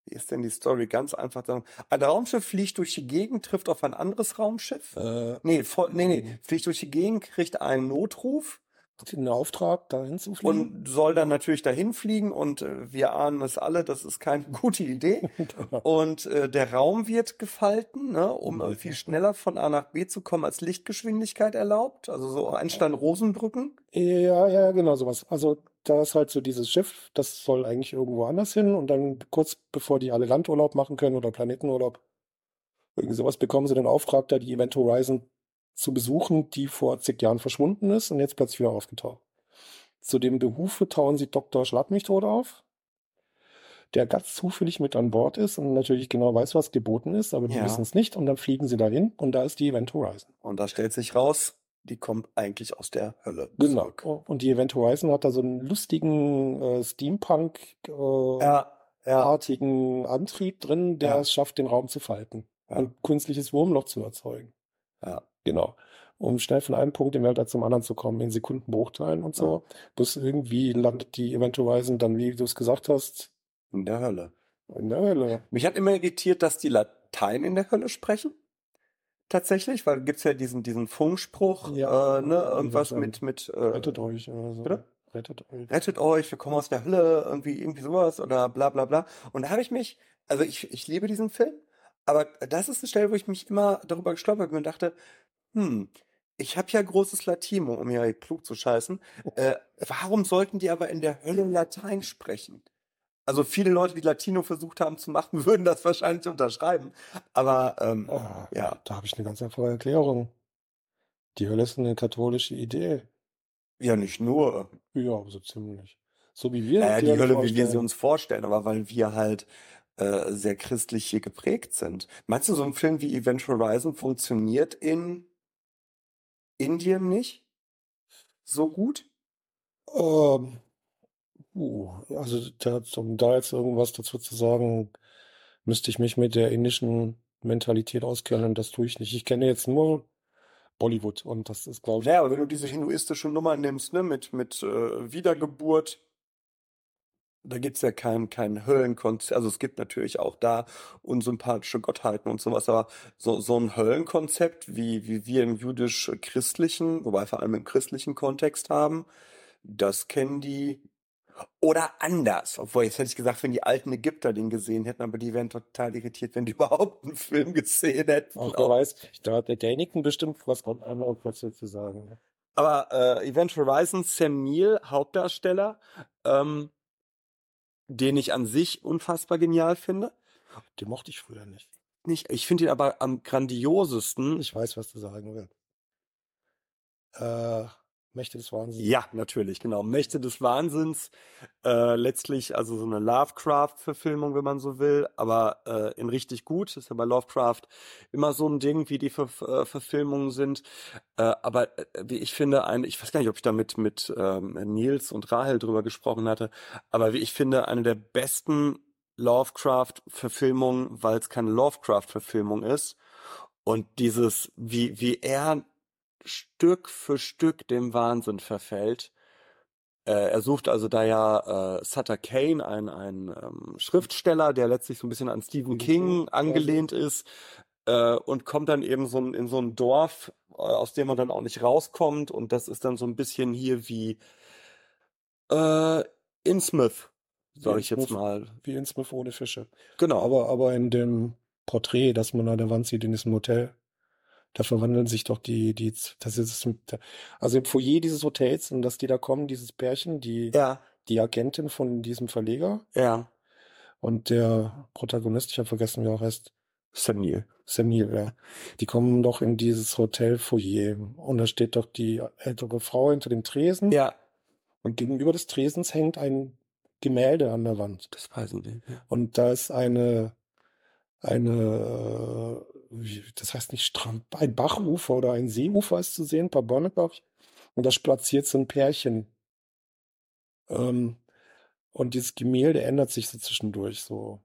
Wie ist denn die Story? Ganz einfach. Ein Raumschiff fliegt durch die Gegend, trifft auf ein anderes Raumschiff. äh, Nee, voll, nee, nee, fliegt durch die Gegend, kriegt einen Notruf den Auftrag, da hinzufliegen. und soll dann natürlich dahin fliegen und äh, wir ahnen es alle, das ist keine gute Idee. Und äh, der Raum wird gefalten, ne, um äh, viel schneller von A nach B zu kommen, als Lichtgeschwindigkeit erlaubt. Also so Einstein-Rosenbrücken. Ja, ja, genau sowas. Also da ist halt so dieses Schiff, das soll eigentlich irgendwo anders hin und dann kurz bevor die alle Landurlaub machen können oder Planetenurlaub, irgendwie sowas, bekommen sie den Auftrag, da die Event Horizon zu besuchen, die vor zig Jahren verschwunden ist und jetzt plötzlich wieder aufgetaucht. Zu dem Behufe tauen sie Dr. Schlappmichtot auf, der ganz zufällig mit an Bord ist und natürlich genau weiß, was geboten ist, aber die Ja. wissen es nicht und dann fliegen sie dahin und da ist die Event Horizon. Und da stellt sich raus, die kommt eigentlich aus der Hölle. Genau. zurück. Und die Event Horizon hat da so einen lustigen äh, Steampunk-artigen Ja, ja, Antrieb drin, der es schafft, den Raum zu falten. Ein künstliches Wurmloch zu erzeugen. ja. Genau. Um schnell von einem Punkt im Weltall zum anderen zu kommen, in Sekundenbruchteilen und so. Bloß irgendwie landet die Event Horizon dann, wie du es gesagt hast, In der Hölle. in der Hölle. Mich hat immer irritiert, dass die Latein in der Hölle sprechen. tatsächlich, weil gibt's ja diesen, diesen Funkspruch, Ja. äh, ne, irgendwas Ja, mit, mit, äh, Rettet euch oder so. Bitte? Rettet euch. rettet euch, wir kommen aus der Hölle, irgendwie, irgendwie sowas oder bla bla bla. Und da habe ich mich, also ich, ich liebe diesen Film, aber das ist eine Stelle, wo ich mich immer darüber gestolpert bin und dachte, hm, ich habe ja großes Latino, um ja klug zu scheißen. Äh, warum sollten die aber in der Hölle Latein sprechen? Also viele Leute, die Latino versucht haben zu machen, würden das wahrscheinlich unterschreiben. Aber ähm, Ah, ja, Da habe ich eine ganz einfache Erklärung. Die Hölle ist eine katholische Idee. ja nicht nur. Ja, so ziemlich. So wie wir Naja, uns die Hölle wie wir sie uns vorstellen, aber weil wir halt äh, sehr christlich hier geprägt sind. Meinst du, so ein Film wie Event Horizon funktioniert in Indien nicht so gut? Ähm, uh, also da, um da jetzt irgendwas dazu zu sagen, müsste ich mich mit der indischen Mentalität auskennen. Das tue ich nicht. Ich kenne jetzt nur Bollywood und das ist, glaube ich, Naja, aber wenn du diese hinduistische Nummer nimmst, ne, mit, mit äh, Wiedergeburt, da gibt's ja kein, kein Höllenkonzept. Also es gibt natürlich auch da unsympathische Gottheiten und sowas, aber so, so ein Höllenkonzept, wie, wie wir im jüdisch-christlichen, wobei vor allem im christlichen Kontext haben, das kennen die. Oder anders. Obwohl, jetzt hätte ich gesagt, wenn die alten Ägypter den gesehen hätten, aber die wären total irritiert, wenn die überhaupt einen Film gesehen hätten. auch wer weiß, da hat der Däniken bestimmt was von was dazu sagen. ne? Aber äh, Event Horizon, Sam Neill, Hauptdarsteller, ähm, den ich an sich unfassbar genial finde. Den mochte ich früher nicht. Nicht, ich finde ihn aber am grandiosesten. Ich weiß, was du sagen willst. Äh, Mächte des Wahnsinns. Ja, natürlich, genau. Mächte des Wahnsinns. Äh, letztlich also so eine Lovecraft-Verfilmung, wenn man so will, aber äh, in richtig gut. Ist ja bei Lovecraft immer so ein Ding, wie die Ver äh, Verfilmungen sind. Äh, aber äh, wie ich finde, ein, ich weiß gar nicht, ob ich da mit, mit ähm, Nils und Rahel drüber gesprochen hatte, aber wie ich finde, eine der besten Lovecraft-Verfilmungen, weil es keine Lovecraft-Verfilmung ist. Und dieses, wie, wie er Stück für Stück dem Wahnsinn verfällt. Äh, er sucht also da ja äh, Sutter Kane, ein, ein ähm, Schriftsteller, der letztlich so ein bisschen an Stephen King angelehnt ist äh, und kommt dann eben so in so ein Dorf, äh, aus dem man dann auch nicht rauskommt und das ist dann so ein bisschen hier wie äh, Innsmouth, sag ich jetzt Innsmouth. mal. Wie in Smith ohne Fische. Genau. Aber, aber in dem Porträt, das man an der Wand sieht in diesem Hotel, da verwandeln sich doch die, die, das ist, also im Foyer dieses Hotels, in das die da kommen, dieses Pärchen, die, ja, die Agentin von diesem Verleger ja. und der Protagonist, ich habe vergessen, wie er auch heißt, Sam Neill. Sam Neill, ja. Die kommen doch in dieses Hotelfoyer und da steht doch die ältere Frau hinter dem Tresen Ja, und gegenüber des Tresens hängt ein Gemälde an der Wand. das weiß ich nicht. Ja. Und da ist eine, eine, äh, das heißt nicht Strand, ein Bachufer oder ein Seeufer ist zu sehen, ein paar Bäume, glaube ich. Und da spaziert so ein Pärchen. Ähm, und dieses Gemälde ändert sich so zwischendurch so.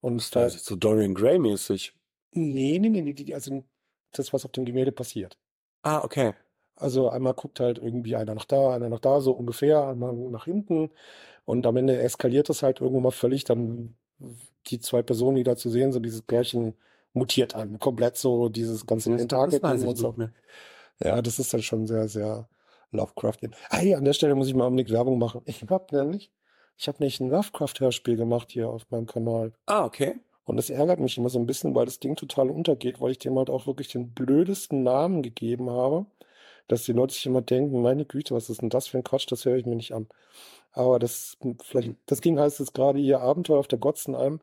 Und da, Das ist so Dorian Gray mäßig. nee, nee, nee, nee, also das, was auf dem Gemälde passiert. Ah, okay. Also einmal guckt halt irgendwie einer nach da, einer nach da, so ungefähr, einmal nach hinten. Und am Ende eskaliert das halt irgendwo mal völlig. Dann die zwei Personen, die da zu sehen sind, dieses Pärchen mutiert an. Komplett so dieses ganze Das weiß ich und so. nicht. Ja, das ist dann schon sehr, sehr Lovecraftian. Hey, an der Stelle muss ich mal unbedingt Werbung machen. Ich hab nämlich, ich habe nämlich ein Lovecraft-Hörspiel gemacht hier auf meinem Kanal. Ah, okay. Und das ärgert mich immer so ein bisschen, weil das Ding total untergeht, weil ich dem halt auch wirklich den blödesten Namen gegeben habe, dass die Leute sich immer denken, meine Güte, was ist denn das für ein Quatsch, das höre ich mir nicht an. Aber das, vielleicht, das Ding heißt jetzt gerade hier Abenteuer auf der Gotzenalm,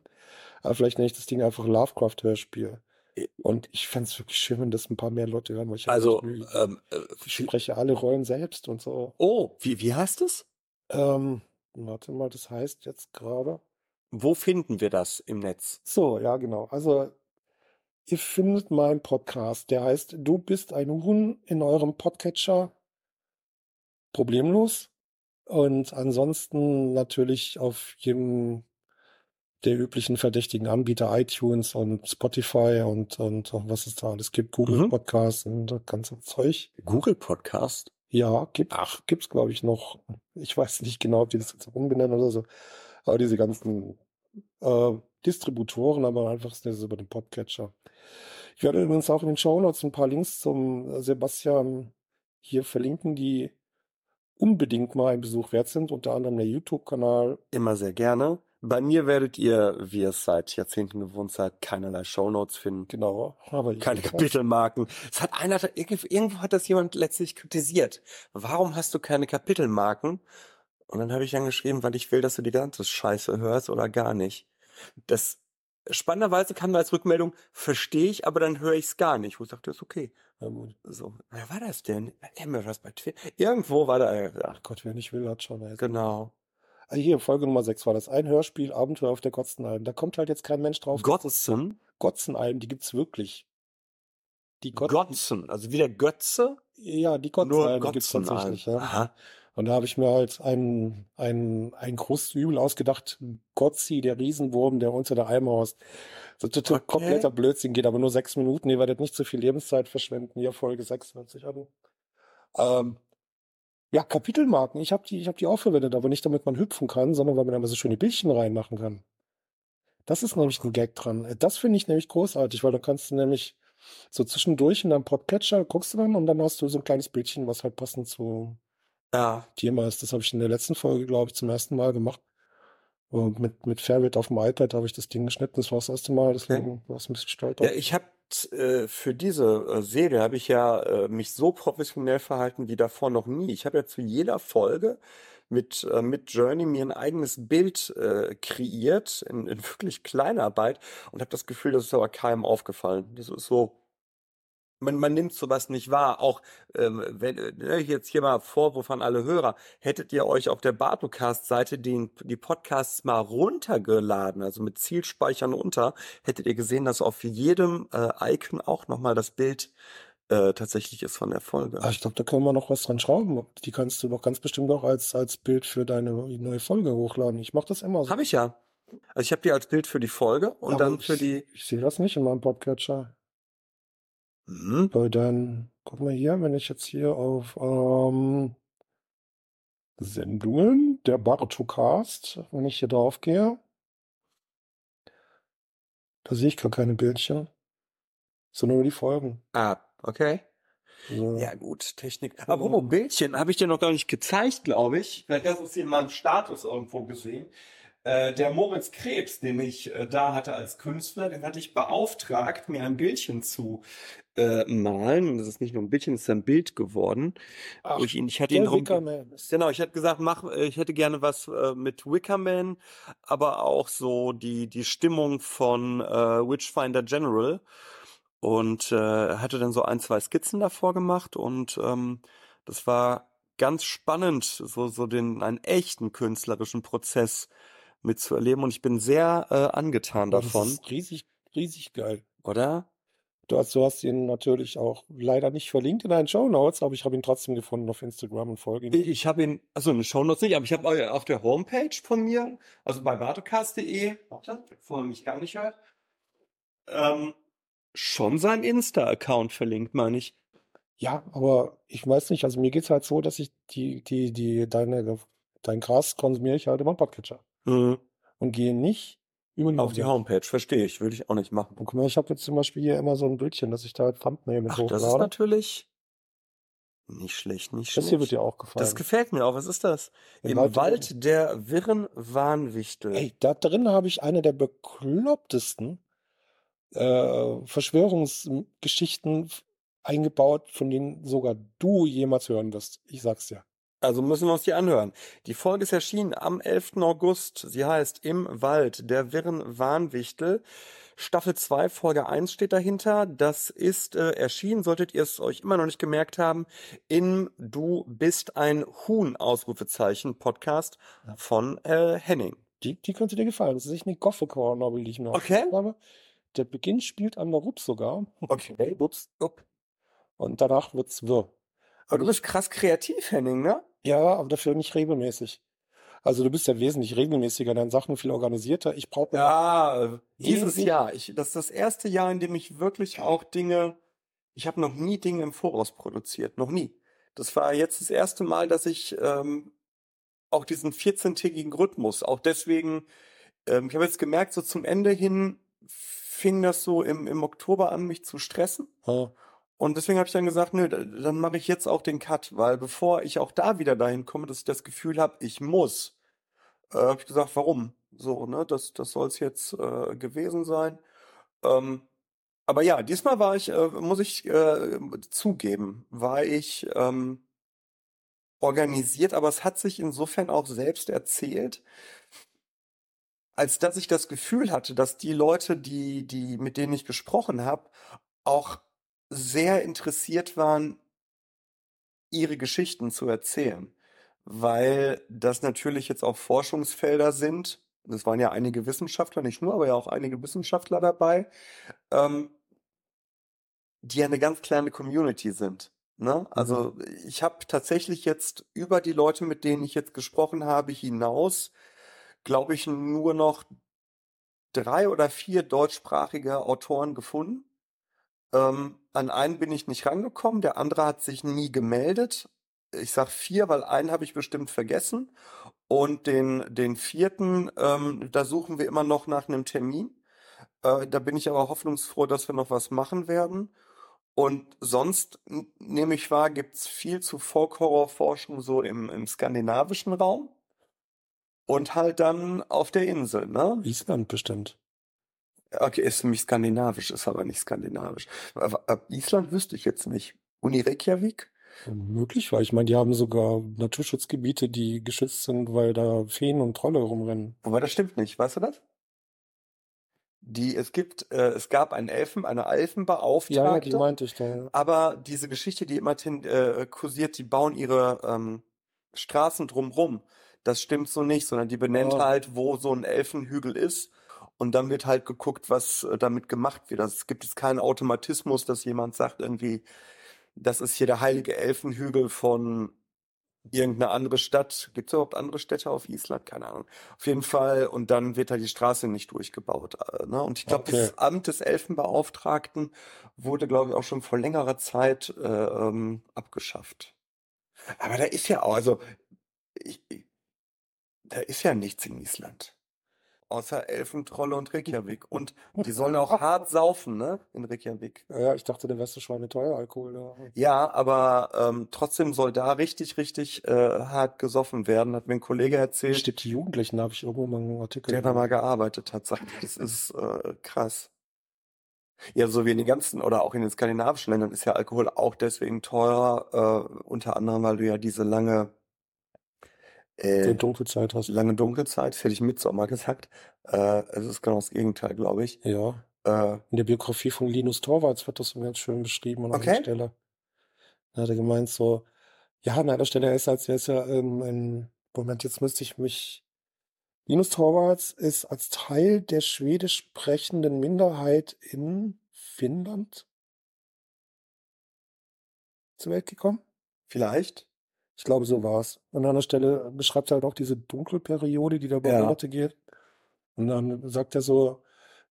aber vielleicht nenne ich das Ding einfach Lovecraft-Hörspiel. Und ich fände es wirklich schön, wenn das ein paar mehr Leute hören, weil ich Also, ähm, äh, ich spreche alle Rollen selbst und so. oh, wie, wie heißt es? Ähm, warte mal, das heißt jetzt gerade. Wo finden wir das im Netz? So, ja, genau. Also, ihr findet meinen Podcast, der heißt Du bist ein Huhn in eurem Podcatcher. Problemlos. Und ansonsten natürlich auf jedem der üblichen verdächtigen Anbieter, iTunes und Spotify und, und was es da alles gibt, Google Mhm. Podcasts und das ganze Zeug. Google Podcast? Ja, gibt, ach, gibt's glaube ich noch. Ich weiß nicht genau, ob die das jetzt umbenennen oder so. Aber diese ganzen äh, Distributoren, aber einfach ist das über den Podcatcher. Ich werde übrigens auch in den Show Notes ein paar Links zum Sebastian hier verlinken, die unbedingt mal ein Besuch wert sind, unter anderem der YouTube-Kanal. Immer sehr gerne. Bei mir werdet ihr, wie ihr es seit Jahrzehnten gewohnt seid, keinerlei Shownotes finden. Genau, aber Keine Kapitelmarken. Es hat einer, irgendwo hat das jemand letztlich kritisiert. Warum hast du keine Kapitelmarken? Und dann habe ich dann geschrieben, weil ich will, dass du die ganze Scheiße hörst oder gar nicht. Das spannenderweise kam da als Rückmeldung, verstehe ich, aber dann höre ich es gar nicht. Wo ich dachte, ist okay. Gut. So, wer war das denn? Was bei Twitter. Irgendwo war da. Ach Ach Gott, wer nicht will, hat schon. Ey. Genau. Also hier, Folge Nummer 6 war das. Ein Hörspiel, Abenteuer auf der Gotzenalm. Da kommt halt jetzt kein Mensch drauf. Gotzen? Gotzenalm, die gibt's wirklich. Die Gott Gotzen, also wieder Götze? Ja, die Gotzenalm gibt's Gotzenalm. tatsächlich, ja. Aha. Und da habe ich mir halt ein, ein, ein großes Übel ausgedacht. Gotzi, der Riesenwurm, der unter der Alm haust. So total Okay. kompletter Blödsinn, geht aber nur sechs Minuten. Ihr werdet nicht so viel Lebenszeit verschwenden. Hier Folge 46 an. Ähm, ja, Kapitelmarken. Ich habe die, ich die auch verwendet, aber nicht damit man hüpfen kann, sondern weil man da so schöne Bildchen reinmachen kann. Das ist nämlich ein Gag dran. Das finde ich nämlich großartig, weil da kannst du nämlich so zwischendurch in deinem Podcatcher guckst du dann und dann hast du so ein kleines Bildchen, was halt passend zu Ja. Thema ist. Das habe ich in der letzten Folge, glaube ich, zum ersten Mal gemacht. Und mit, mit Fairwit auf dem iPad habe ich das Ding geschnitten. Das war das erste Mal, deswegen war es ein bisschen stolz. Ja, ich habe äh, für diese äh, Serie habe ich ja äh, mich so professionell verhalten wie davor noch nie. Ich habe ja zu jeder Folge mit äh, mit Journey mir ein eigenes Bild äh, kreiert in, in wirklich Kleinarbeit und habe das Gefühl, das ist aber keinem aufgefallen. Das ist so man, man nimmt sowas nicht wahr. Auch ähm, wenn äh, ne, jetzt hier mal Vorwurf an alle Hörer, hättet ihr euch auf der Bartocast-Seite den, die Podcasts mal runtergeladen, also mit Zielspeichern unter, hättet ihr gesehen, dass auf jedem äh, Icon auch nochmal das Bild äh, tatsächlich ist von der Folge. Ah, ich glaube, da können wir noch was dran schrauben. Die kannst du doch ganz bestimmt auch als, als Bild für deine neue Folge hochladen. Ich mache das immer so. Habe ich ja. Also ich habe die als Bild für die Folge und Aber dann für ich, die. Ich sehe das nicht in meinem Podcatcher. Hm, Weil dann, guck mal hier, wenn ich jetzt hier auf ähm, Sendungen, der Bartocast, wenn ich hier drauf gehe, da sehe ich gar keine Bildchen, sondern nur die Folgen. ah, okay. So. Ja, gut, Technik. Apropos Bildchen, habe ich dir noch gar nicht gezeigt, glaube ich. Vielleicht hast du es in meinem Status irgendwo gesehen. Äh, der Moritz Krebs, den ich äh, da hatte als Künstler, den hatte ich beauftragt, mir ein Bildchen zu äh, malen. Und Das ist nicht nur ein Bildchen, es ist ein Bild geworden. Ach, ich, ihn, ich hatte ihn darum, Genau, ich hätte gesagt, mach, äh, ich hätte gerne was äh, mit Wickerman, aber auch so die die Stimmung von äh, Witchfinder General und äh, hatte dann so ein, zwei Skizzen davor gemacht und ähm, das war ganz spannend, so so den einen echten künstlerischen Prozess mitzuerleben und ich bin sehr äh, angetan Das davon, ist riesig, riesig geil. oder? Du hast, du hast ihn natürlich auch leider nicht verlinkt in deinen Show Notes, aber ich habe ihn trotzdem gefunden auf Instagram und folge ihm. Ich habe ihn, also eine Shownotes nicht, aber ich habe auf der Homepage von mir, also bei bartocast.de, warte, bevor man mich gar nicht hört, ähm, schon seinen Insta-Account verlinkt, meine ich. Ja, aber ich weiß nicht, also mir geht's halt so, dass ich die, die, die, deine, dein Gras konsumiere ich halt den Podcatcher Mhm. und gehe nicht über die Auf die Homepage. Verstehe ich, würde ich auch nicht machen. Und guck mal, ich habe jetzt zum Beispiel hier immer so ein Bildchen, dass ich da halt Thumbnail mit Ach, das ist hochlade. natürlich nicht schlecht, nicht Das hier wird schlecht. dir auch gefallen. Das gefällt mir auch. Was ist das? Im Im Wald der Wald der wirren Wahnwichtel. Ey, da drin habe ich eine der beklopptesten äh, Verschwörungsgeschichten eingebaut, von denen sogar du jemals hören wirst. Ich sag's dir. Also müssen wir uns die anhören. Die Folge ist erschienen am 11. August. Sie heißt Im Wald der wirren Wahnwichtel. Staffel 2, Folge 1 steht dahinter. Das ist äh, erschienen, solltet ihr es euch immer noch nicht gemerkt haben, in Du bist ein Huhn, Ausrufezeichen, Podcast von äh, Henning. Die, die könnte dir gefallen. Das ist echt eine Gothic-Horror-Novel, die ich mir Okay. habe. Der Beginn spielt an der Rupp sogar. Okay. Ups. Und danach wird's wirr. Aber du bist krass kreativ, Henning, ne? Ja, aber dafür nicht regelmäßig. Also du bist ja wesentlich regelmäßiger, deine Sachen viel organisierter. Ich brauche Ja, äh, dieses. Jahr. Ich, das ist das erste Jahr, in dem ich wirklich auch Dinge, ich habe noch nie Dinge im Voraus produziert. Noch nie. Das war jetzt das erste Mal, dass ich ähm, auch diesen 14-tägigen Rhythmus, auch deswegen, ähm, ich habe jetzt gemerkt, so zum Ende hin fing das so im, im Oktober an, mich zu stressen. Ah, Und deswegen habe ich dann gesagt, nö, da- dann mache ich jetzt auch den Cut, weil bevor ich auch da wieder dahin komme, dass ich das Gefühl habe, ich muss, äh, habe ich gesagt, warum? So, ne, das, das soll es jetzt äh, gewesen sein. Ähm, aber ja, diesmal war ich, äh, muss ich äh, zugeben, war ich ähm, organisiert, aber es hat sich insofern auch selbst erzählt, als dass ich das Gefühl hatte, dass die Leute, die, die, mit denen ich gesprochen habe, auch sehr interessiert waren, ihre Geschichten zu erzählen. Weil das natürlich jetzt auch Forschungsfelder sind. Es waren ja einige Wissenschaftler, nicht nur, aber ja auch einige Wissenschaftler dabei, ähm, die ja eine ganz kleine Community sind. Ne? Also ich habe tatsächlich jetzt über die Leute, mit denen ich jetzt gesprochen habe, hinaus, glaube ich, nur noch drei oder vier deutschsprachige Autoren gefunden. Ähm, an einen bin ich nicht rangekommen, der andere hat sich nie gemeldet. Ich sag vier, weil einen habe ich bestimmt vergessen. Und den, den vierten, ähm, da suchen wir immer noch nach einem Termin. Äh, da bin ich aber hoffnungsfroh, dass wir noch was machen werden. Und sonst nehme ich wahr, gibt's viel zu Folk-Horror-Forschung so im, im skandinavischen Raum. Und halt dann auf der Insel, ne? Island bestimmt. Okay, ist für mich skandinavisch, ist aber nicht skandinavisch. Aber ab Island wüsste ich jetzt nicht. Uni Reykjavik? Möglich, weil ich meine, die haben sogar Naturschutzgebiete, die geschützt sind, weil da Feen und Trolle rumrennen. Wobei das stimmt nicht, weißt du das? Die, es gibt, äh, es gab einen Elfen, eine Ja, ja, Elfenbeauftragte, die meinte ich da. aber diese Geschichte, die immerhin äh, kursiert, die bauen ihre ähm, Straßen drumrum. Das stimmt so nicht, sondern die benennt Ah. halt, wo so ein Elfenhügel ist. Und dann wird halt geguckt, was äh, damit gemacht wird. Also es gibt jetzt keinen Automatismus, dass jemand sagt irgendwie, das ist hier der heilige Elfenhügel von irgendeine andere Stadt. Gibt es überhaupt andere Städte auf Island? Keine Ahnung. Auf jeden Fall. Und dann wird halt die Straße nicht durchgebaut. äh, Ne? Und ich glaube, Okay. das Amt des Elfenbeauftragten wurde, glaube ich, auch schon vor längerer Zeit äh, ähm, abgeschafft. Aber da ist ja auch, also ich, ich, da ist ja nichts in Island. Außer Elfentrolle und Reykjavik. Und die sollen auch hart saufen, ne? In Reykjavik. Ja, ich dachte, der Weste Schweine teuer Alkohol. Ja. Ja, aber ähm, trotzdem soll da richtig, richtig äh, hart gesoffen werden, hat mir ein Kollege erzählt, Steht die Jugendlichen, da habe ich irgendwo mal einen Artikel. der da mal gearbeitet hat. Sagt, das ist äh, krass. Ja, so wie in den ganzen oder auch in den skandinavischen Ländern ist ja Alkohol auch deswegen teurer, äh, unter anderem, weil du ja diese lange, Die äh, Dunkelzeit hast. lange Dunkelzeit, das hätte ich Mitsommer gesagt. Äh, es ist genau das Gegenteil, glaube ich. Ja. Äh, In der Biografie von Linus Torvalds wird das so ganz schön beschrieben an einer Okay. Stelle. Da hat er gemeint so, ja, an einer Stelle er ist als er ist ja ähm, ein, Moment, jetzt müsste ich mich. Linus Torvalds ist als Teil der schwedisch sprechenden Minderheit in Finnland zur Welt gekommen. vielleicht? Ich glaube, so war's. Und an einer Stelle beschreibt er halt auch diese Dunkelperiode, die da über Ja. Monate geht. Und dann sagt er so,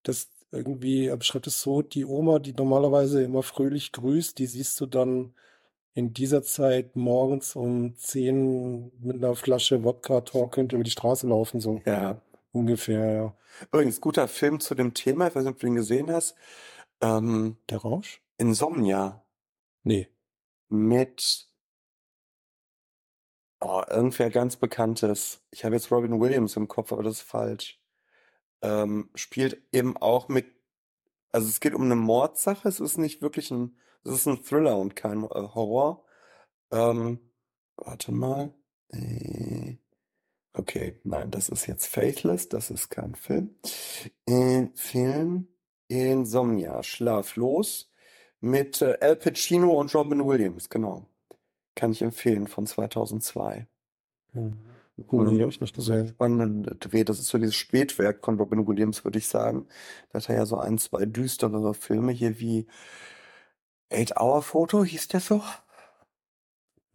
dass irgendwie, er beschreibt es so, die Oma, die normalerweise immer fröhlich grüßt, die siehst du dann in dieser Zeit morgens um 10 mit einer Flasche Wodka torkelnd über die Straße laufen, so Ja. ungefähr, ja. Übrigens, guter Film zu dem Thema, ich weiß nicht, ob du ihn gesehen hast. Ähm, Der Rausch? Insomnia Nee. mit oh, irgendwer ganz Bekanntes. Ich habe jetzt Robin Williams im Kopf, aber das ist falsch. Ähm, spielt eben auch mit, also es geht um eine Mordsache, es ist nicht wirklich ein, es ist ein Thriller und kein äh, Horror. Ähm, warte mal. Äh, okay, nein, das ist jetzt Faithless, das ist kein Film. Äh, Film Insomnia, Schlaflos mit äh, Al Pacino und Robin Williams, genau. Kann ich empfehlen, von 2002. Hm. Nee, hab ich nicht gesehen. Spannender Dreh, das ist so dieses Spätwerk von Robin Williams, würde ich sagen. Da hat er ja so ein, zwei düsterere Filme hier wie Eight Hour Photo, hieß der so?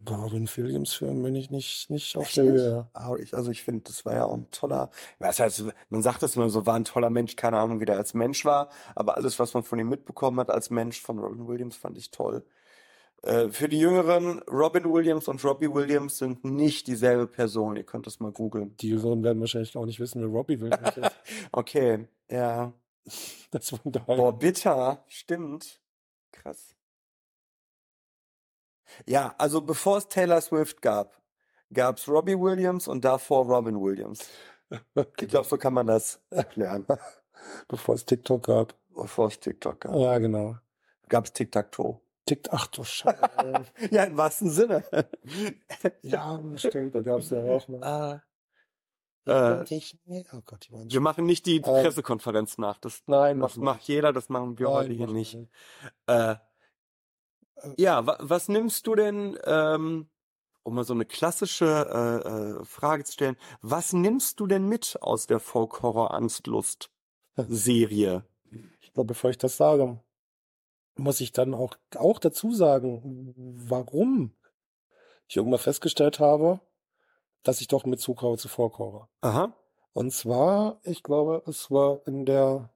Robin Williams Film bin ich nicht, nicht auf der? Höhe. Ich, also ich finde, das war ja auch ein toller, was heißt, man sagt es immer so, war ein toller Mensch, keine Ahnung, wie der als Mensch war, aber alles, was man von ihm mitbekommen hat als Mensch von Robin Williams, fand ich toll. Äh, für die Jüngeren, Robin Williams und Robbie Williams sind nicht dieselbe Person, ihr könnt das mal googeln. Die Jüngeren werden wahrscheinlich auch nicht wissen, wer Robbie Williams ist. Okay, ja. Das von daher. Boah, bitter. Stimmt. Krass. Ja, also bevor es Taylor Swift gab, gab es Robbie Williams und davor Robin Williams. Ich glaube, so kann man das erklären. Bevor es TikTok gab. Bevor es TikTok gab. Ja, genau. Gab es Tic-Tac-Toe. Tick, ach du Scheiße. Ja, im wahrsten Sinne. ja, stimmt, da gab es ja auch mal. Ah. Äh, Äh, oh Gott, wir machen nicht die Ähm, Pressekonferenz nach. Das Nein, wir macht jeder, das machen wir Nein, heute hier wir nicht. Äh, ja, wa was nimmst du denn, ähm, um mal so eine klassische äh, äh, Frage zu stellen, was nimmst du denn mit aus der Folk-Horror-Angst-Lust-Serie? Ich glaube, bevor ich das sage, muss ich dann auch, auch dazu sagen, warum ich irgendwann festgestellt habe, dass ich doch mit Bezug habe zu Folk-Horror. Aha. Und zwar, ich glaube, es war in der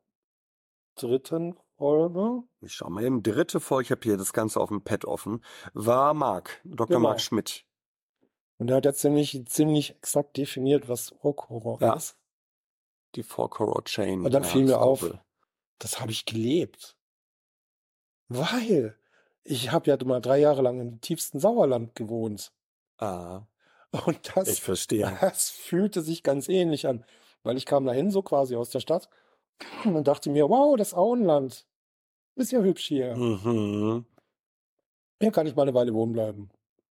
dritten Folge. Ich schau mal eben. Dritte Folge, ich habe hier das Ganze auf dem Pad offen, war Mark, Dr. Genau. Mark Schmidt. Und er hat ja ziemlich, ziemlich exakt definiert, was Folk-Horror Ja. ist. Die Folk-Horror-Chain. Und dann fiel mir auf, das habe ich gelebt. Weil ich habe ja mal drei Jahre lang im tiefsten Sauerland gewohnt. Ah, Und das, ich verstehe. das fühlte sich ganz ähnlich an. Weil ich kam dahin so quasi aus der Stadt und dachte mir, wow, das Auenland. Ist ja hübsch hier. Mhm. Hier kann ich mal eine Weile wohnen bleiben.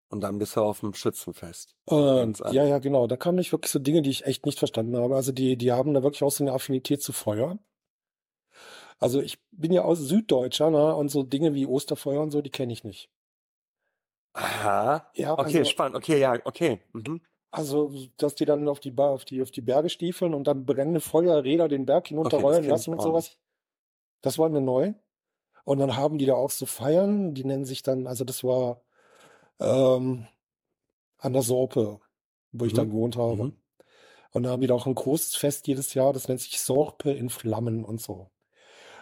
Und dann bist du auf dem Schützenfest. Und ja, ja, genau. Da kamen nicht wirklich so Dinge, die ich echt nicht verstanden habe. Also die, die haben da wirklich auch so eine Affinität zu Feuer. Also ich bin ja aus Süddeutscher, ne? Und so Dinge wie Osterfeuer und so, die kenne ich nicht. Aha. Ja, Okay, also, spannend. Okay, ja, okay. Mhm. also, dass die dann auf die, Ba- auf die, auf die Berge stiefeln und dann brennende Feuerräder den Berg Okay, hinunterrollen kenn lassen und sowas. Das war mir neu. Und dann haben die da auch so Feiern, die nennen sich dann, also das war ähm, an der Sorpe, wo ich Mhm. da gewohnt habe. Mhm. Und da haben die da auch ein großes Fest jedes Jahr, das nennt sich Sorpe in Flammen und so.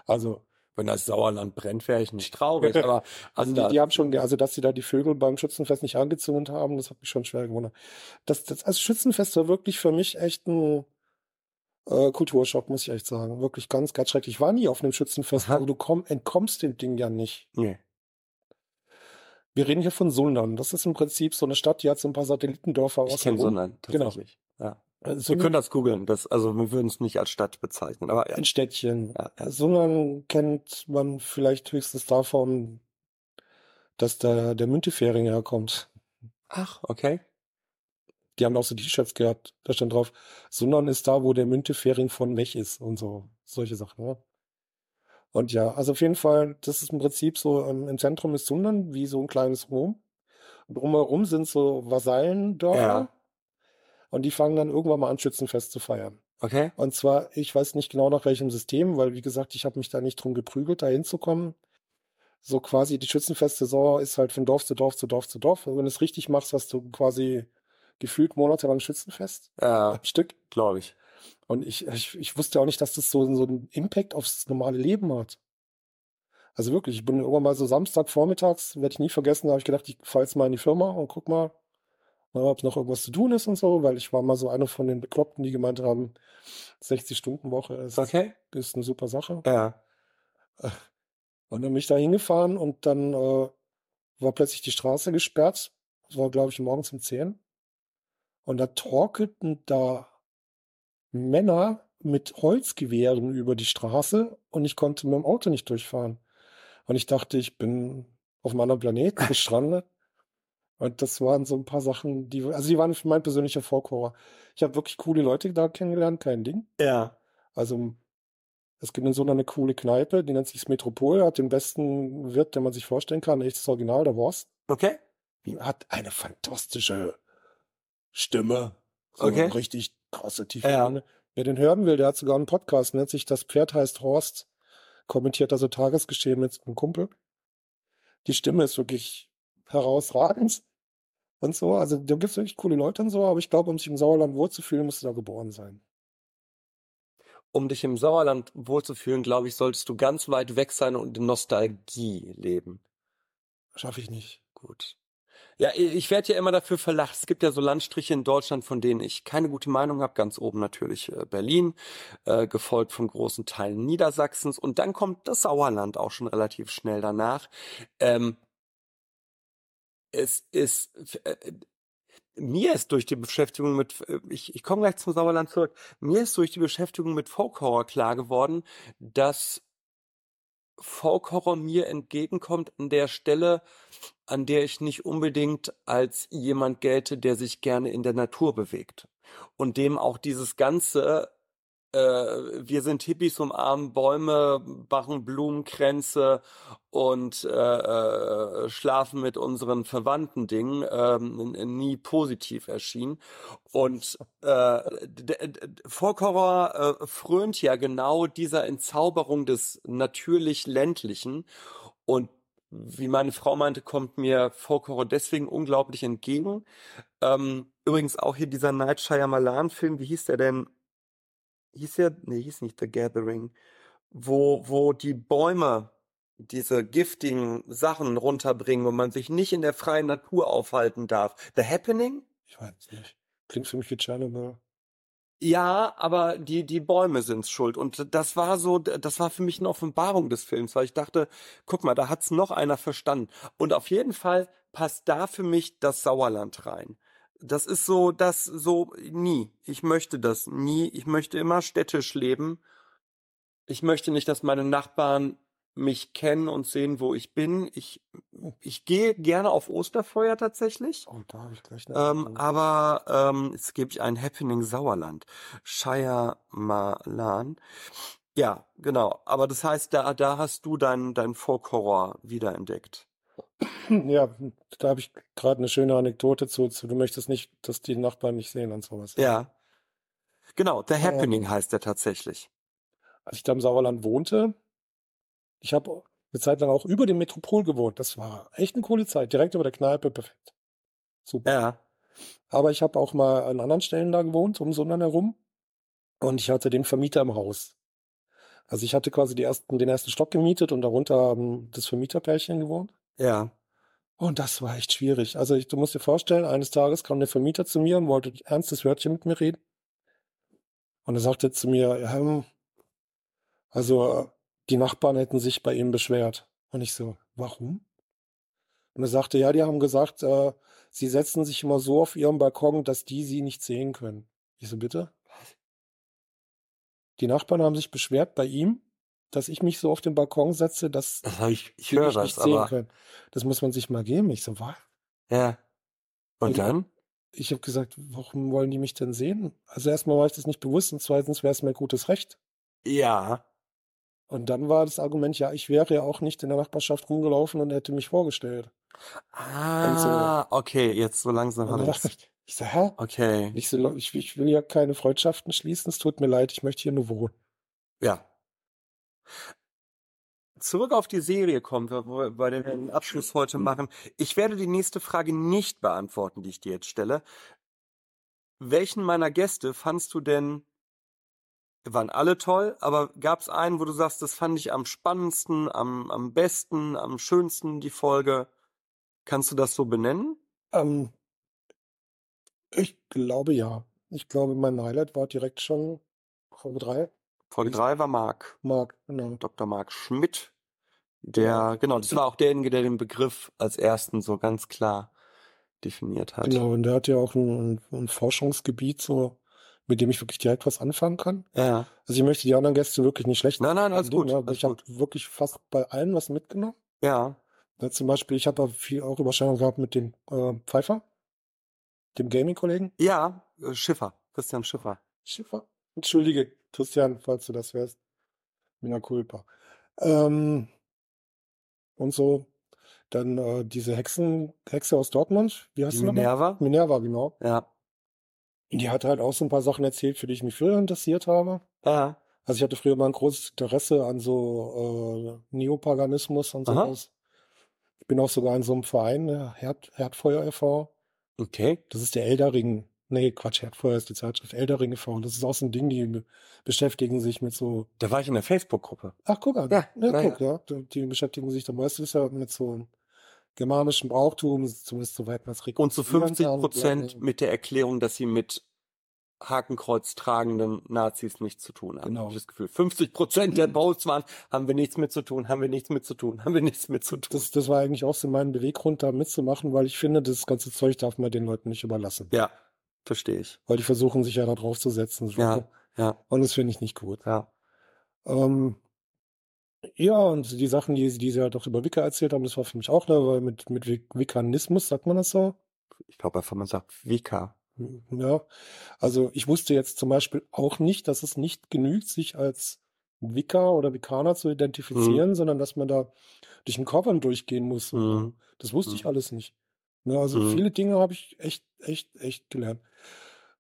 Also, Wenn das Sauerland brennt, wäre ich nicht traurig, aber also die, die haben schon, also dass sie da die Vögel beim Schützenfest nicht angezündet haben, das hat mich schon schwer gewundert. Das, das, also Schützenfest war wirklich für mich echt ein äh, Kulturschock, muss ich echt sagen. Wirklich ganz, ganz schrecklich. Ich war nie auf einem Schützenfest, Aha. aber du komm, entkommst dem Ding ja nicht. Nee. Wir reden hier von Sundern. Das ist im Prinzip so eine Stadt, die hat so ein paar Satellitendörfer Ich kenne. Sonnern, Genau. tatsächlich. Ja. Wir Sundern- können das googeln. Das, also wir würden es nicht als Stadt bezeichnen. Aber ja. ein Städtchen. Ja. Sundern kennt man vielleicht höchstens davon, dass da der Müntefering herkommt. Ach, okay. Die haben auch so T-Shirts gehabt. Da stand drauf, Sundern ist da, wo der Müntefering von Mech ist und so. Solche Sachen, ja. Und ja, also auf jeden Fall, das ist im Prinzip so, ähm, im Zentrum ist Sundern wie so ein kleines Rom. Und drumherum sind so Vasallendörfer. Ja. Und die fangen dann irgendwann mal an, Schützenfest zu feiern. Okay. Und zwar, ich weiß nicht genau nach welchem System, weil wie gesagt, ich habe mich da nicht drum geprügelt, da hinzukommen. So quasi die Schützenfest-Saison ist halt von Dorf zu Dorf zu Dorf zu Dorf. Und wenn du es richtig machst, hast du quasi gefühlt monatelang Schützenfest Ja, am Stück. glaube ich. Und ich, ich, ich wusste auch nicht, dass das so, so einen Impact aufs normale Leben hat. Also wirklich, ich bin irgendwann mal so Samstag vormittags, werde ich nie vergessen, da habe ich gedacht, ich fahre jetzt mal in die Firma und guck mal, ob noch irgendwas zu tun ist und so, weil ich war mal so einer von den Bekloppten, die gemeint haben, 60-Stunden-Woche ist, Okay. ist eine super Sache. Ja. Und dann bin ich da hingefahren und dann äh, war plötzlich die Straße gesperrt. Das war, glaube ich, morgens um 10. Und da torkelten da Männer mit Holzgewehren über die Straße und ich konnte mit dem Auto nicht durchfahren. Und ich dachte, ich bin auf einem anderen Planeten gestrandet. Und das waren so ein paar Sachen, die, also die waren für mein persönlicher Folkhorror. Ich habe wirklich coole Leute da kennengelernt, kein Ding. Ja. Also es gibt in so eine coole Kneipe, die nennt sich das Metropol, hat den besten Wirt, den man sich vorstellen kann, echtes Original, der Wurst. Okay. Die hat eine fantastische Stimme. So Okay. richtig krasse, tiefe Ja. Stimme. Wer den hören will, der hat sogar einen Podcast, nennt sich Das Pferd heißt Horst, kommentiert also Tagesgeschehen mit einem Kumpel. Die Stimme ist wirklich herausragend und so. Also da gibt es wirklich coole Leute und so, aber ich glaube, um sich im Sauerland wohlzufühlen, musst du da geboren sein. Um dich im Sauerland wohlzufühlen, glaube ich, solltest du ganz weit weg sein und in Nostalgie leben. Schaffe ich nicht. Gut. Ja, ich werde ja immer dafür verlacht. Es gibt ja so Landstriche in Deutschland, von denen ich keine gute Meinung habe. Ganz oben natürlich äh, Berlin, äh, gefolgt von großen Teilen Niedersachsens. Und dann kommt das Sauerland auch schon relativ schnell danach. Ähm, es ist, äh, mir ist durch die Beschäftigung mit, äh, ich, ich komme gleich zum Sauerland zurück, mir ist durch die Beschäftigung mit Folkhorror klar geworden, dass Folkhorror mir entgegenkommt an der Stelle, an der ich nicht unbedingt als jemand gelte, der sich gerne in der Natur bewegt. Und dem auch dieses ganze äh, wir sind Hippies, umarmen Bäume, machen Blumenkränze und äh, äh, schlafen mit unseren Verwandten Dingen ähm, nie positiv erschien. Und äh, Folkhorror äh, frönt ja genau dieser Entzauberung des natürlich ländlichen und wie meine Frau meinte, kommt mir Folkhorror deswegen unglaublich entgegen. Ähm, übrigens auch hier dieser Night Shyamalan-Film, wie hieß der denn? Hieß ja, nee, hieß nicht The Gathering, wo, wo die Bäume diese giftigen Sachen runterbringen und man sich nicht in der freien Natur aufhalten darf. The Happening? Ich weiß nicht. Klingt für mich wie Chernobyl. Ja, aber die, die Bäume sind's schuld. Und das war so, das war für mich eine Offenbarung des Films, weil ich dachte, guck mal, da hat's noch einer verstanden. Und auf jeden Fall passt da für mich das Sauerland rein. Das ist so, das so nie. Ich möchte das nie. Ich möchte immer städtisch leben. Ich möchte nicht, dass meine Nachbarn mich kennen und sehen, wo ich bin. Ich, ich gehe gerne auf Osterfeuer tatsächlich. Oh, da habe ich gleich eine ähm, Aber ähm, jetzt gebe ich ein Happening Sauerland. Shire Malan. Ja, genau. Aber das heißt, da, da hast du dein, dein Folk-Horror wiederentdeckt. Ja, da habe ich gerade eine schöne Anekdote zu, zu. Du möchtest nicht, dass die Nachbarn nicht sehen und sowas. Ja. Genau, The Happening heißt der tatsächlich. Als ich da im Sauerland wohnte, ich habe eine Zeit lang auch über dem Metropol gewohnt. Das war echt eine coole Zeit. Direkt über der Kneipe, perfekt. Super. Ja. Aber ich habe auch mal an anderen Stellen da gewohnt, um Sondern herum. Und ich hatte den Vermieter im Haus. Also ich hatte quasi ersten, den ersten Stock gemietet und darunter haben das Vermieterpärchen gewohnt. Ja. Und das war echt schwierig. Also ich, du musst dir vorstellen, eines Tages kam der Vermieter zu mir und wollte ein ernstes Wörtchen mit mir reden. Und er sagte zu mir, ja, hm, also die Nachbarn hätten sich bei ihm beschwert. Und ich so, warum? Und er sagte, ja, die haben gesagt, äh, sie setzen sich immer so auf ihrem Balkon, dass die sie nicht sehen können. Ich so, bitte? Die Nachbarn haben sich beschwert bei ihm, dass ich mich so auf den Balkon setze, dass das ich, ich höre das, nicht sehen aber können. Das muss man sich mal geben. Ich so, was? Ja. Und also, dann? Ich habe gesagt, warum wollen die mich denn sehen? Also erstmal war ich das nicht bewusst und zweitens wäre es mein gutes Recht. Ja. Und dann war das Argument, ja, ich wäre ja auch nicht in der Nachbarschaft rumgelaufen und hätte mich vorgestellt. Ah, so. okay, jetzt so langsam habe ich. Ich so, hä? Okay. Ich, so, ich, ich will ja keine Freundschaften schließen, es tut mir leid, ich möchte hier nur wohnen. Ja, Zurück auf die Serie kommen wir, wo wir den Abschluss heute machen. Ich werde die nächste Frage nicht beantworten, die ich dir jetzt stelle. Welchen meiner Gäste fandst du denn, waren alle toll, aber gab es einen, wo du sagst, das fand ich am spannendsten, am, am besten, am schönsten, die Folge? Kannst du das so benennen? Ähm, ich glaube ja. Ich glaube, mein Highlight war direkt schon Folge 3. Folge 3 war Marc. Marc, genau. Dr. Marc Schmidt. Der, genau, das war auch derjenige, der den Begriff als ersten so ganz klar definiert hat. Genau, und der hat ja auch ein, ein Forschungsgebiet, so, mit dem ich wirklich direkt was anfangen kann. Ja. Also ich möchte die anderen Gäste wirklich nicht schlecht Nein, nein, alles gut. Ja, alles ich habe wirklich fast bei allen was mitgenommen. Ja. ja zum Beispiel, ich habe viel auch Überschneidung gehabt mit dem äh, Pfeiffer, dem Gaming-Kollegen. Ja, äh, Schiffer, Christian Schiffer. Schiffer? Entschuldige, Christian, falls du das hörst. Mina culpa. Ähm, und so. Dann äh, diese Hexen, Hexe aus Dortmund, wie heißt die Minerva? Minerva, genau. Ja. Die hat halt auch so ein paar Sachen erzählt, für die ich mich früher interessiert habe. Ja. Also ich hatte früher mal ein großes Interesse an so äh, Neopaganismus und sowas. Ich bin auch sogar in so einem Verein, Herd, Herdfeuer e.V. Okay. Das ist der Elderring Nee, Quatsch, Herdfeuer ist die Zeitschrift Eldering e.V. Das ist auch so ein Ding, die beschäftigen sich mit so. Da war ich in der Facebook-Gruppe. Ach, guck an. Ja, ja guck, ja. ja. Die beschäftigen sich, da meistens ja mit so germanischen Brauchtum, zumindest soweit man es Und zu rekonstruieren 50 kann. Prozent mit der Erklärung, dass sie mit Hakenkreuz tragenden Nazis nichts zu tun haben. Genau. Ich das Gefühl. 50 Prozent der Posts waren, haben wir nichts mit zu tun, haben wir nichts mit zu tun, haben wir nichts mit zu tun. Das, das war eigentlich auch so mein Beweggrund, da mitzumachen, weil ich finde, das ganze Zeug darf man den Leuten nicht überlassen. ja, verstehe ich. Weil die versuchen sich ja da drauf zu setzen. So. Ja, ja, Und das finde ich nicht gut. ja. Ähm, ja, und die Sachen, die, die sie halt auch über Wicca erzählt haben, das war für mich auch da, weil mit, mit Wic- Wiccanismus, sagt man das so? Ich glaube einfach, man sagt Vika. Ja, also ich wusste jetzt zum Beispiel auch nicht, dass es nicht genügt, sich als Wicca oder Wiccaner zu identifizieren, sondern dass man da durch den Covern durchgehen muss. Mhm. Das wusste ich Mhm. alles nicht. Ne, also Mhm. viele Dinge habe ich echt, echt, echt gelernt.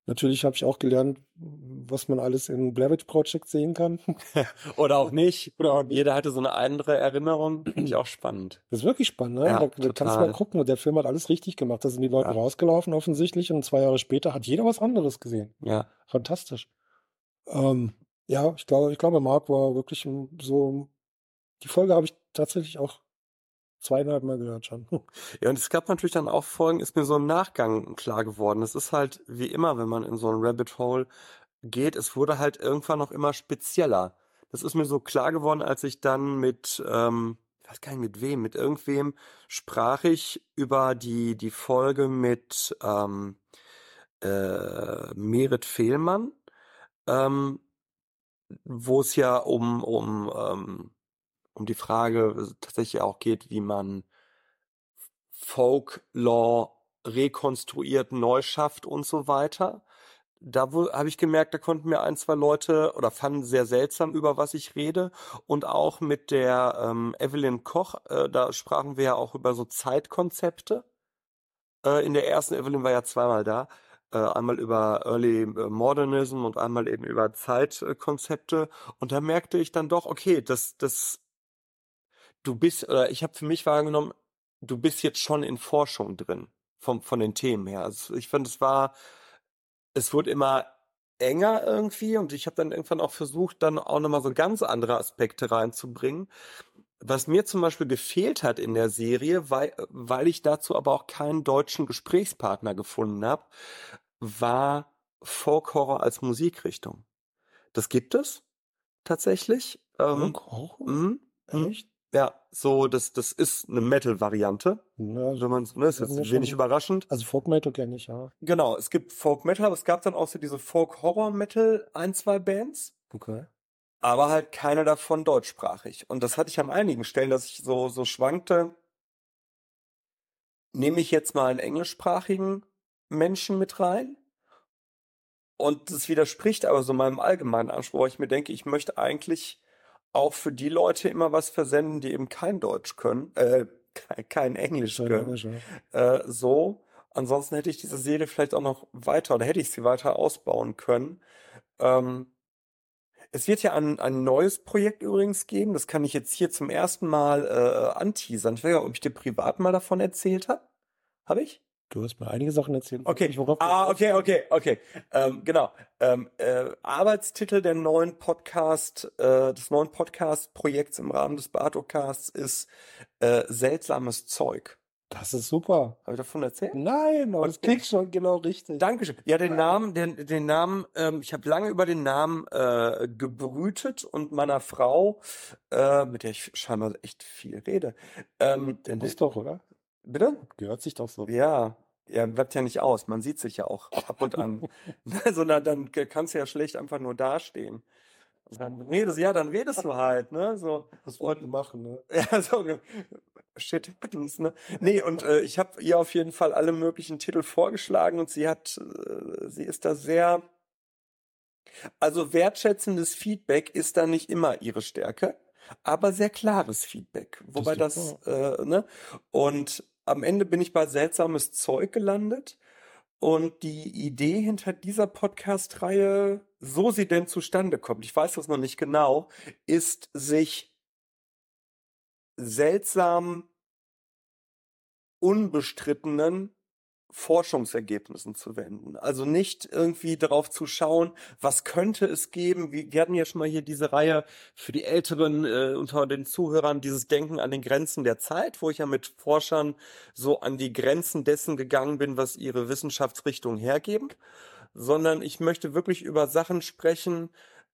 Natürlich habe ich auch gelernt, was man alles in Blair Witch Project sehen kann. Oder auch nicht. Oder auch nicht. Jeder hatte so eine andere Erinnerung. Finde ich auch spannend. Das ist wirklich spannend, ne? Ja, da, da kannst du mal gucken. Und der Film hat alles richtig gemacht. Da sind die Leute Ja. rausgelaufen offensichtlich und zwei Jahre später hat jeder was anderes gesehen. Ja. Fantastisch. Ähm, ja, ich glaube, ich glaube, Mark war wirklich so. Die Folge habe ich tatsächlich auch zweieinhalb Mal gehört schon. Ja, und es gab natürlich dann auch Folgen, ist mir so im Nachgang klar geworden. Es ist halt wie immer, wenn man in so ein Rabbit Hole geht, es wurde halt irgendwann noch immer spezieller. Das ist mir so klar geworden, als ich dann mit, ähm, ich weiß gar nicht mit wem, mit irgendwem sprach ich über die, die Folge mit ähm, äh, Merit Fehlmann, ähm, wo es ja um, um, ähm, um die Frage tatsächlich auch geht, wie man Folklore rekonstruiert, neu schafft und so weiter. Da habe ich gemerkt, da konnten mir ein, zwei Leute oder fanden sehr seltsam, über was ich rede. Und auch mit der ähm, Evelyn Koch, äh, da sprachen wir ja auch über so Zeitkonzepte. Äh, in der ersten, Evelyn war ja zweimal da, äh, einmal über Early äh, Modernism und einmal eben über Zeitkonzepte. Und da merkte ich dann doch, okay, das, das, du bist, oder ich habe für mich wahrgenommen, du bist jetzt schon in Forschung drin, vom, von den Themen her. Also ich fand, es war, es wurde immer enger irgendwie und ich habe dann irgendwann auch versucht, dann auch nochmal so ganz andere Aspekte reinzubringen. Was mir zum Beispiel gefehlt hat in der Serie, weil, weil ich dazu aber auch keinen deutschen Gesprächspartner gefunden habe, war Folk Horror als Musikrichtung. Das gibt es tatsächlich. Ähm, Auch? mhm, mhm. Echt? Ja, so, das, das ist eine Metal-Variante. Ja, Wenn man, ne, ist Das ist jetzt mir wenig schon- überraschend. also Folk Metal kenne ich, ja. Genau, es gibt Folk Metal, aber es gab dann auch so diese Folk Horror Metal ein, zwei Bands, Okay. aber halt keine davon deutschsprachig. Und das hatte ich an einigen Stellen, dass ich so, so schwankte. Nehme ich jetzt mal einen englischsprachigen Menschen mit rein? Und das widerspricht aber so meinem allgemeinen Anspruch, weil ich mir denke, ich möchte eigentlich auch für die Leute immer was versenden, die eben kein Deutsch können, äh, kein, kein Englisch Schon können. Englisch, ja. Äh, so. Ansonsten hätte ich diese Serie vielleicht auch noch weiter oder hätte ich sie weiter ausbauen können. Ähm, es wird ja ein, ein neues Projekt übrigens geben. Das kann ich jetzt hier zum ersten Mal äh, anteasern. Ich weiß nicht, ob ich dir privat mal davon erzählt habe. Habe ich? Du hast mir einige Sachen erzählt. Okay. Ich, worauf du Ah, okay, okay, okay. Ähm, genau. Ähm, äh, Arbeitstitel der neuen Podcast, äh, des neuen Podcast-Projekts im Rahmen des Bartocasts ist äh, seltsames Zeug. Das ist super. Habe ich davon erzählt? Nein, aber das klingt schon genau richtig. Dankeschön. Ja, den Namen, den, den Namen, ähm, ich habe lange über den Namen äh, gebrütet und meiner Frau, äh, mit der ich scheinbar echt viel rede, ähm, Der den, doch, oder? Bitte? Gehört sich doch so. Ja, ja, bleibt ja nicht aus. Man sieht sich ja auch ab und an. Also dann, kannst du ja schlecht einfach nur dastehen. Dann redest, ja, dann redest du halt, ne? So. Das wollten wir machen, ne? Ja, so, shit happens, ne? Nee, und äh, ich habe ihr auf jeden Fall alle möglichen Titel vorgeschlagen und sie hat, äh, sie ist da sehr, also wertschätzendes Feedback ist da nicht immer ihre Stärke, aber sehr klares Feedback. Wobei ist das, äh, ne? Und am Ende bin ich bei seltsames Zeug gelandet. Und die Idee hinter dieser Podcast-Reihe, so sie denn zustande kommt, ich weiß das noch nicht genau, ist sich seltsam unbestrittenen Forschungsergebnissen zu wenden. Also nicht irgendwie darauf zu schauen, was könnte es geben. Wir, hatten ja schon mal hier diese Reihe für die Älteren äh, unter den Zuhörern, dieses Denken an den Grenzen der Zeit, wo ich ja mit Forschern so an die Grenzen dessen gegangen bin, was ihre Wissenschaftsrichtung hergeben. Sondern ich möchte wirklich über Sachen sprechen,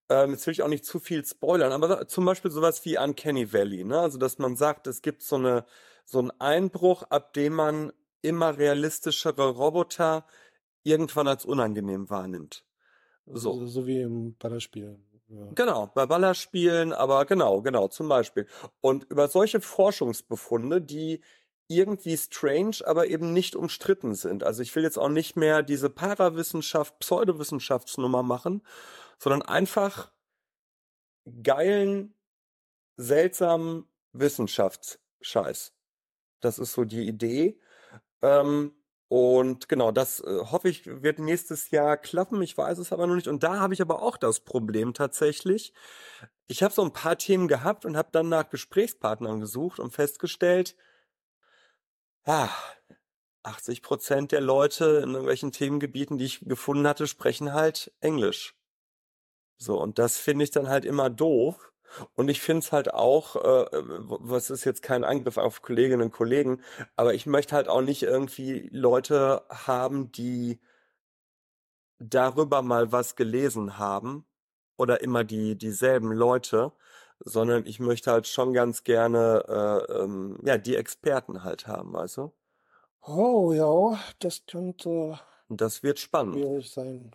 ähm, jetzt will ich auch nicht zu viel spoilern, aber zum Beispiel sowas wie Uncanny Valley, ne? Also dass man sagt, es gibt so eine so einen Einbruch, ab dem man immer realistischere Roboter irgendwann als unangenehm wahrnimmt. So, so, so wie im Ballerspielen. Ja. Genau, bei Ballerspielen, aber genau, genau, zum Beispiel. Und über solche Forschungsbefunde, die irgendwie strange, aber eben nicht umstritten sind. Also ich will jetzt auch nicht mehr diese Parawissenschaft, Pseudowissenschaftsnummer machen, sondern einfach geilen, seltsamen Wissenschaftsscheiß. Das ist so die Idee. Ähm, und genau, das äh, hoffe ich, wird nächstes Jahr klappen. Ich weiß es aber noch nicht. Und da habe ich aber auch das Problem tatsächlich. Ich habe so ein paar Themen gehabt und habe dann nach Gesprächspartnern gesucht und festgestellt, ja, 80 Prozent der Leute in irgendwelchen Themengebieten, die ich gefunden hatte, sprechen halt Englisch. So, und das finde ich dann halt immer doof. Und ich finde es halt auch, äh, was ist jetzt kein Angriff auf Kolleginnen und Kollegen, aber ich möchte halt auch nicht irgendwie Leute haben, die darüber mal was gelesen haben oder immer die dieselben Leute, sondern ich möchte halt schon ganz gerne äh, ähm, ja die Experten halt haben, weißt du? Oh ja, das könnte das wird spannend. schwierig sein.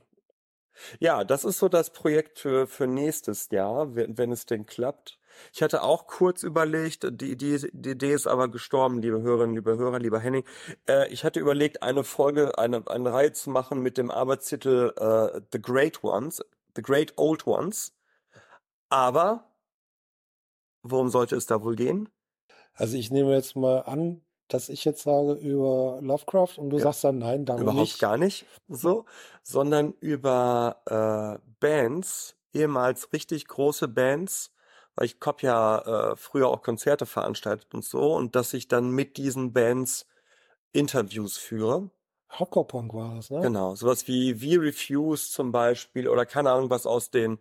Ja, das ist so das Projekt für, für nächstes Jahr, wenn, wenn es denn klappt. Ich hatte auch kurz überlegt, die, die, die Idee ist aber gestorben, liebe Hörerinnen, liebe Hörer, lieber Henning. Äh, ich hatte überlegt, eine Folge, eine, eine Reihe zu machen mit dem Arbeitstitel äh, The Great Ones, The Great Old Ones. Aber worum sollte es da wohl gehen? Also ich nehme jetzt mal an, dass ich jetzt sage über Lovecraft und du Ja. sagst dann nein, danke Überhaupt nicht. gar nicht so, sondern über äh, Bands, ehemals richtig große Bands, weil ich hab ja äh, früher auch Konzerte veranstaltet und so, und dass ich dann mit diesen Bands Interviews führe. Hardcore-Punk war das, ne? Genau, sowas wie We Refuse zum Beispiel oder keine Ahnung, was aus den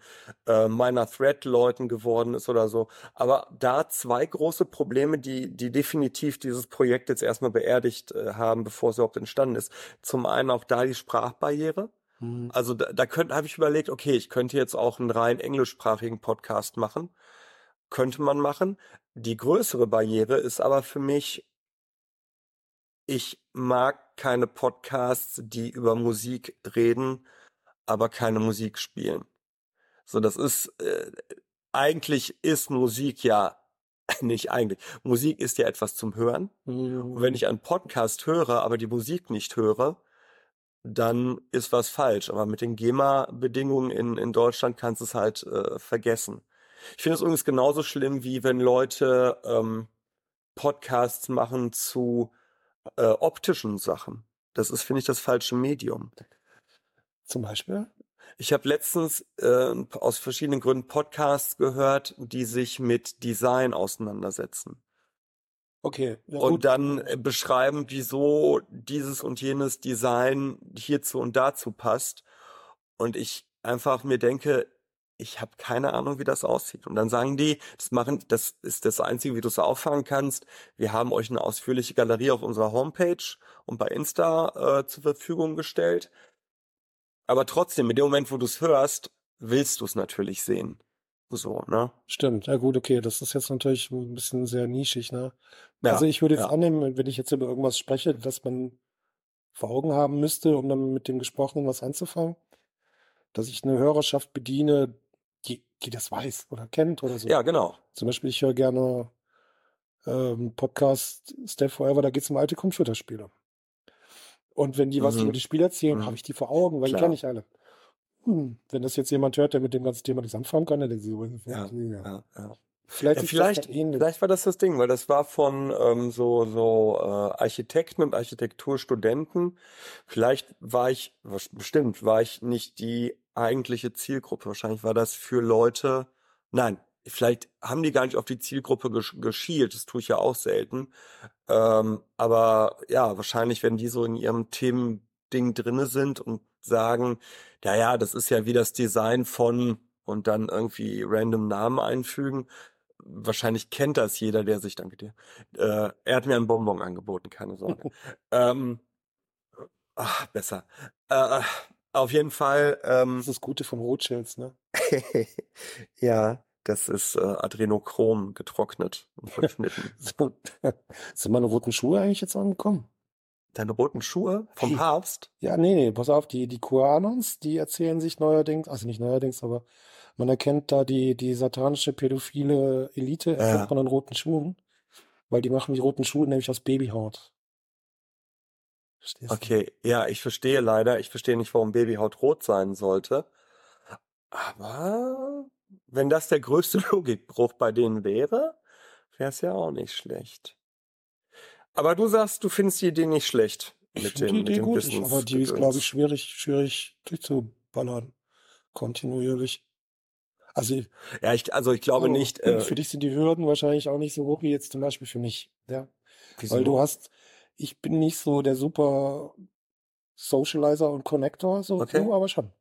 äh, Minor Threat Leuten geworden ist oder so. Aber da zwei große Probleme, die, die definitiv dieses Projekt jetzt erstmal beerdigt äh, haben, bevor es überhaupt entstanden ist. Zum einen auch da die Sprachbarriere. Hm. Also da, da könnte, habe ich überlegt, okay, ich könnte jetzt auch einen rein englischsprachigen Podcast machen. Könnte man machen. Die größere Barriere ist aber für mich, ich mag keine Podcasts, die über Musik reden, aber keine Musik spielen. So, das ist, äh, eigentlich ist Musik ja, nicht eigentlich, Musik ist ja etwas zum Hören. Und wenn ich einen Podcast höre, aber die Musik nicht höre, dann ist was falsch. Aber mit den GEMA-Bedingungen in, in Deutschland kannst du es halt äh, vergessen. Ich finde es übrigens genauso schlimm, wie wenn Leute ähm, Podcasts machen zu äh, optischen Sachen. Das ist, finde ich, das falsche Medium. Zum Beispiel? Ich habe letztens äh, aus verschiedenen Gründen Podcasts gehört, die sich mit Design auseinandersetzen. Okay, ja und gut. dann äh, beschreiben, wieso dieses und jenes Design hierzu und dazu passt. Und ich einfach mir denke, ich habe keine Ahnung, wie das aussieht. Und dann sagen die, das machen, das ist das Einzige, wie du es auffangen kannst. Wir haben euch eine ausführliche Galerie auf unserer Homepage und bei Insta äh, zur Verfügung gestellt. Aber trotzdem, in dem Moment, wo du es hörst, willst du es natürlich sehen. So, ne? Stimmt, ja gut, okay, das ist jetzt natürlich ein bisschen sehr nischig, ne? Ja, Also ich würde jetzt ja. annehmen, wenn ich jetzt über irgendwas spreche, dass man vor Augen haben müsste, um dann mit dem Gesprochenen was anzufangen, dass ich eine Hörerschaft bediene, die, die das weiß oder kennt oder so. Ja, genau. Zum Beispiel, ich höre gerne ähm, Podcast Step Forever, da geht es um alte Computerspiele. Und wenn die was Mhm. über die Spiele erzählen, Mhm. habe ich die vor Augen, weil die Klar. kenne ich alle. Hm. Wenn das jetzt jemand hört, der mit dem ganzen Thema nichts anfangen kann, dann denkt sie, so, Ja, ja. ja. Vielleicht Ja, vielleicht, vielleicht war das das Ding, weil das war von ähm, so, so äh, Architekten und Architekturstudenten. Vielleicht war ich, was- bestimmt war ich nicht die eigentliche Zielgruppe. Wahrscheinlich war das für Leute, nein, vielleicht haben die gar nicht auf die Zielgruppe gesch geschielt, das tue ich ja auch selten. Ähm, aber ja, wahrscheinlich, wenn die so in ihrem Themending drinne sind und sagen, ja, ja, das ist ja wie das Design von und dann irgendwie random Namen einfügen. Wahrscheinlich kennt das jeder, der sich, danke dir, äh, er hat mir einen Bonbon angeboten, keine Sorge. ähm, ach, besser. Äh, auf jeden Fall. Ähm, das ist das Gute von Rothschilds, ne? ja, das ist äh, Adrenochrom getrocknet und verschnitten. so, sind meine roten Schuhe eigentlich jetzt angekommen? Deine roten Schuhe vom Die- Papst? Ja, nee, nee, pass auf, die, die QAnons, die erzählen sich neuerdings, also nicht neuerdings, aber man erkennt da die, die satanische pädophile Elite, erkennt Ja. man an roten Schuhen, weil die machen die roten Schuhe nämlich aus Babyhaut. Verstehst du? Okay, ja, ich verstehe leider. Ich verstehe nicht, warum Babyhaut rot sein sollte. Aber wenn das der größte Logikbruch bei denen wäre, wäre es ja auch nicht schlecht. Aber du sagst, du findest die Idee nicht schlecht. Ich Mit finde die Idee gut, ich, aber die ist, glaube ich, schwierig, schwierig durchzuballern. Kontinuierlich. Also, Ja, ich, also ich glaube aber nicht, äh, für dich sind die Hürden wahrscheinlich auch nicht so hoch wie jetzt zum Beispiel für mich. Ja. wieso? Weil du hast, ich bin nicht so der super Socializer und Connector, so Okay. du aber schon.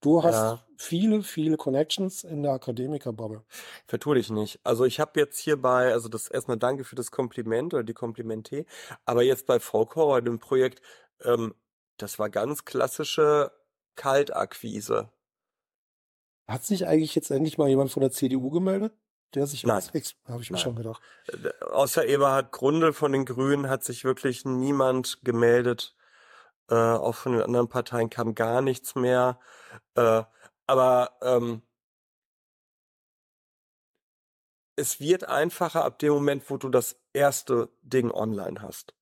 Du hast Ja. viele, viele Connections in der Akademikerbubble. Vertue dich nicht. Also ich habe jetzt hierbei, also das erstmal danke für das Kompliment oder die Komplimente, aber jetzt bei Folk Horror, dem Projekt, ähm, das war ganz klassische Kaltakquise. Hat sich eigentlich jetzt endlich mal jemand von der CDU gemeldet? Der sich Nein. als habe ich mir Nein. schon gedacht. Äh, Außer Eberhard Grundl von den Grünen hat sich wirklich niemand gemeldet. Äh, auch von den anderen Parteien kam gar nichts mehr. Äh, aber ähm, es wird einfacher ab dem Moment, wo du das erste Ding online hast.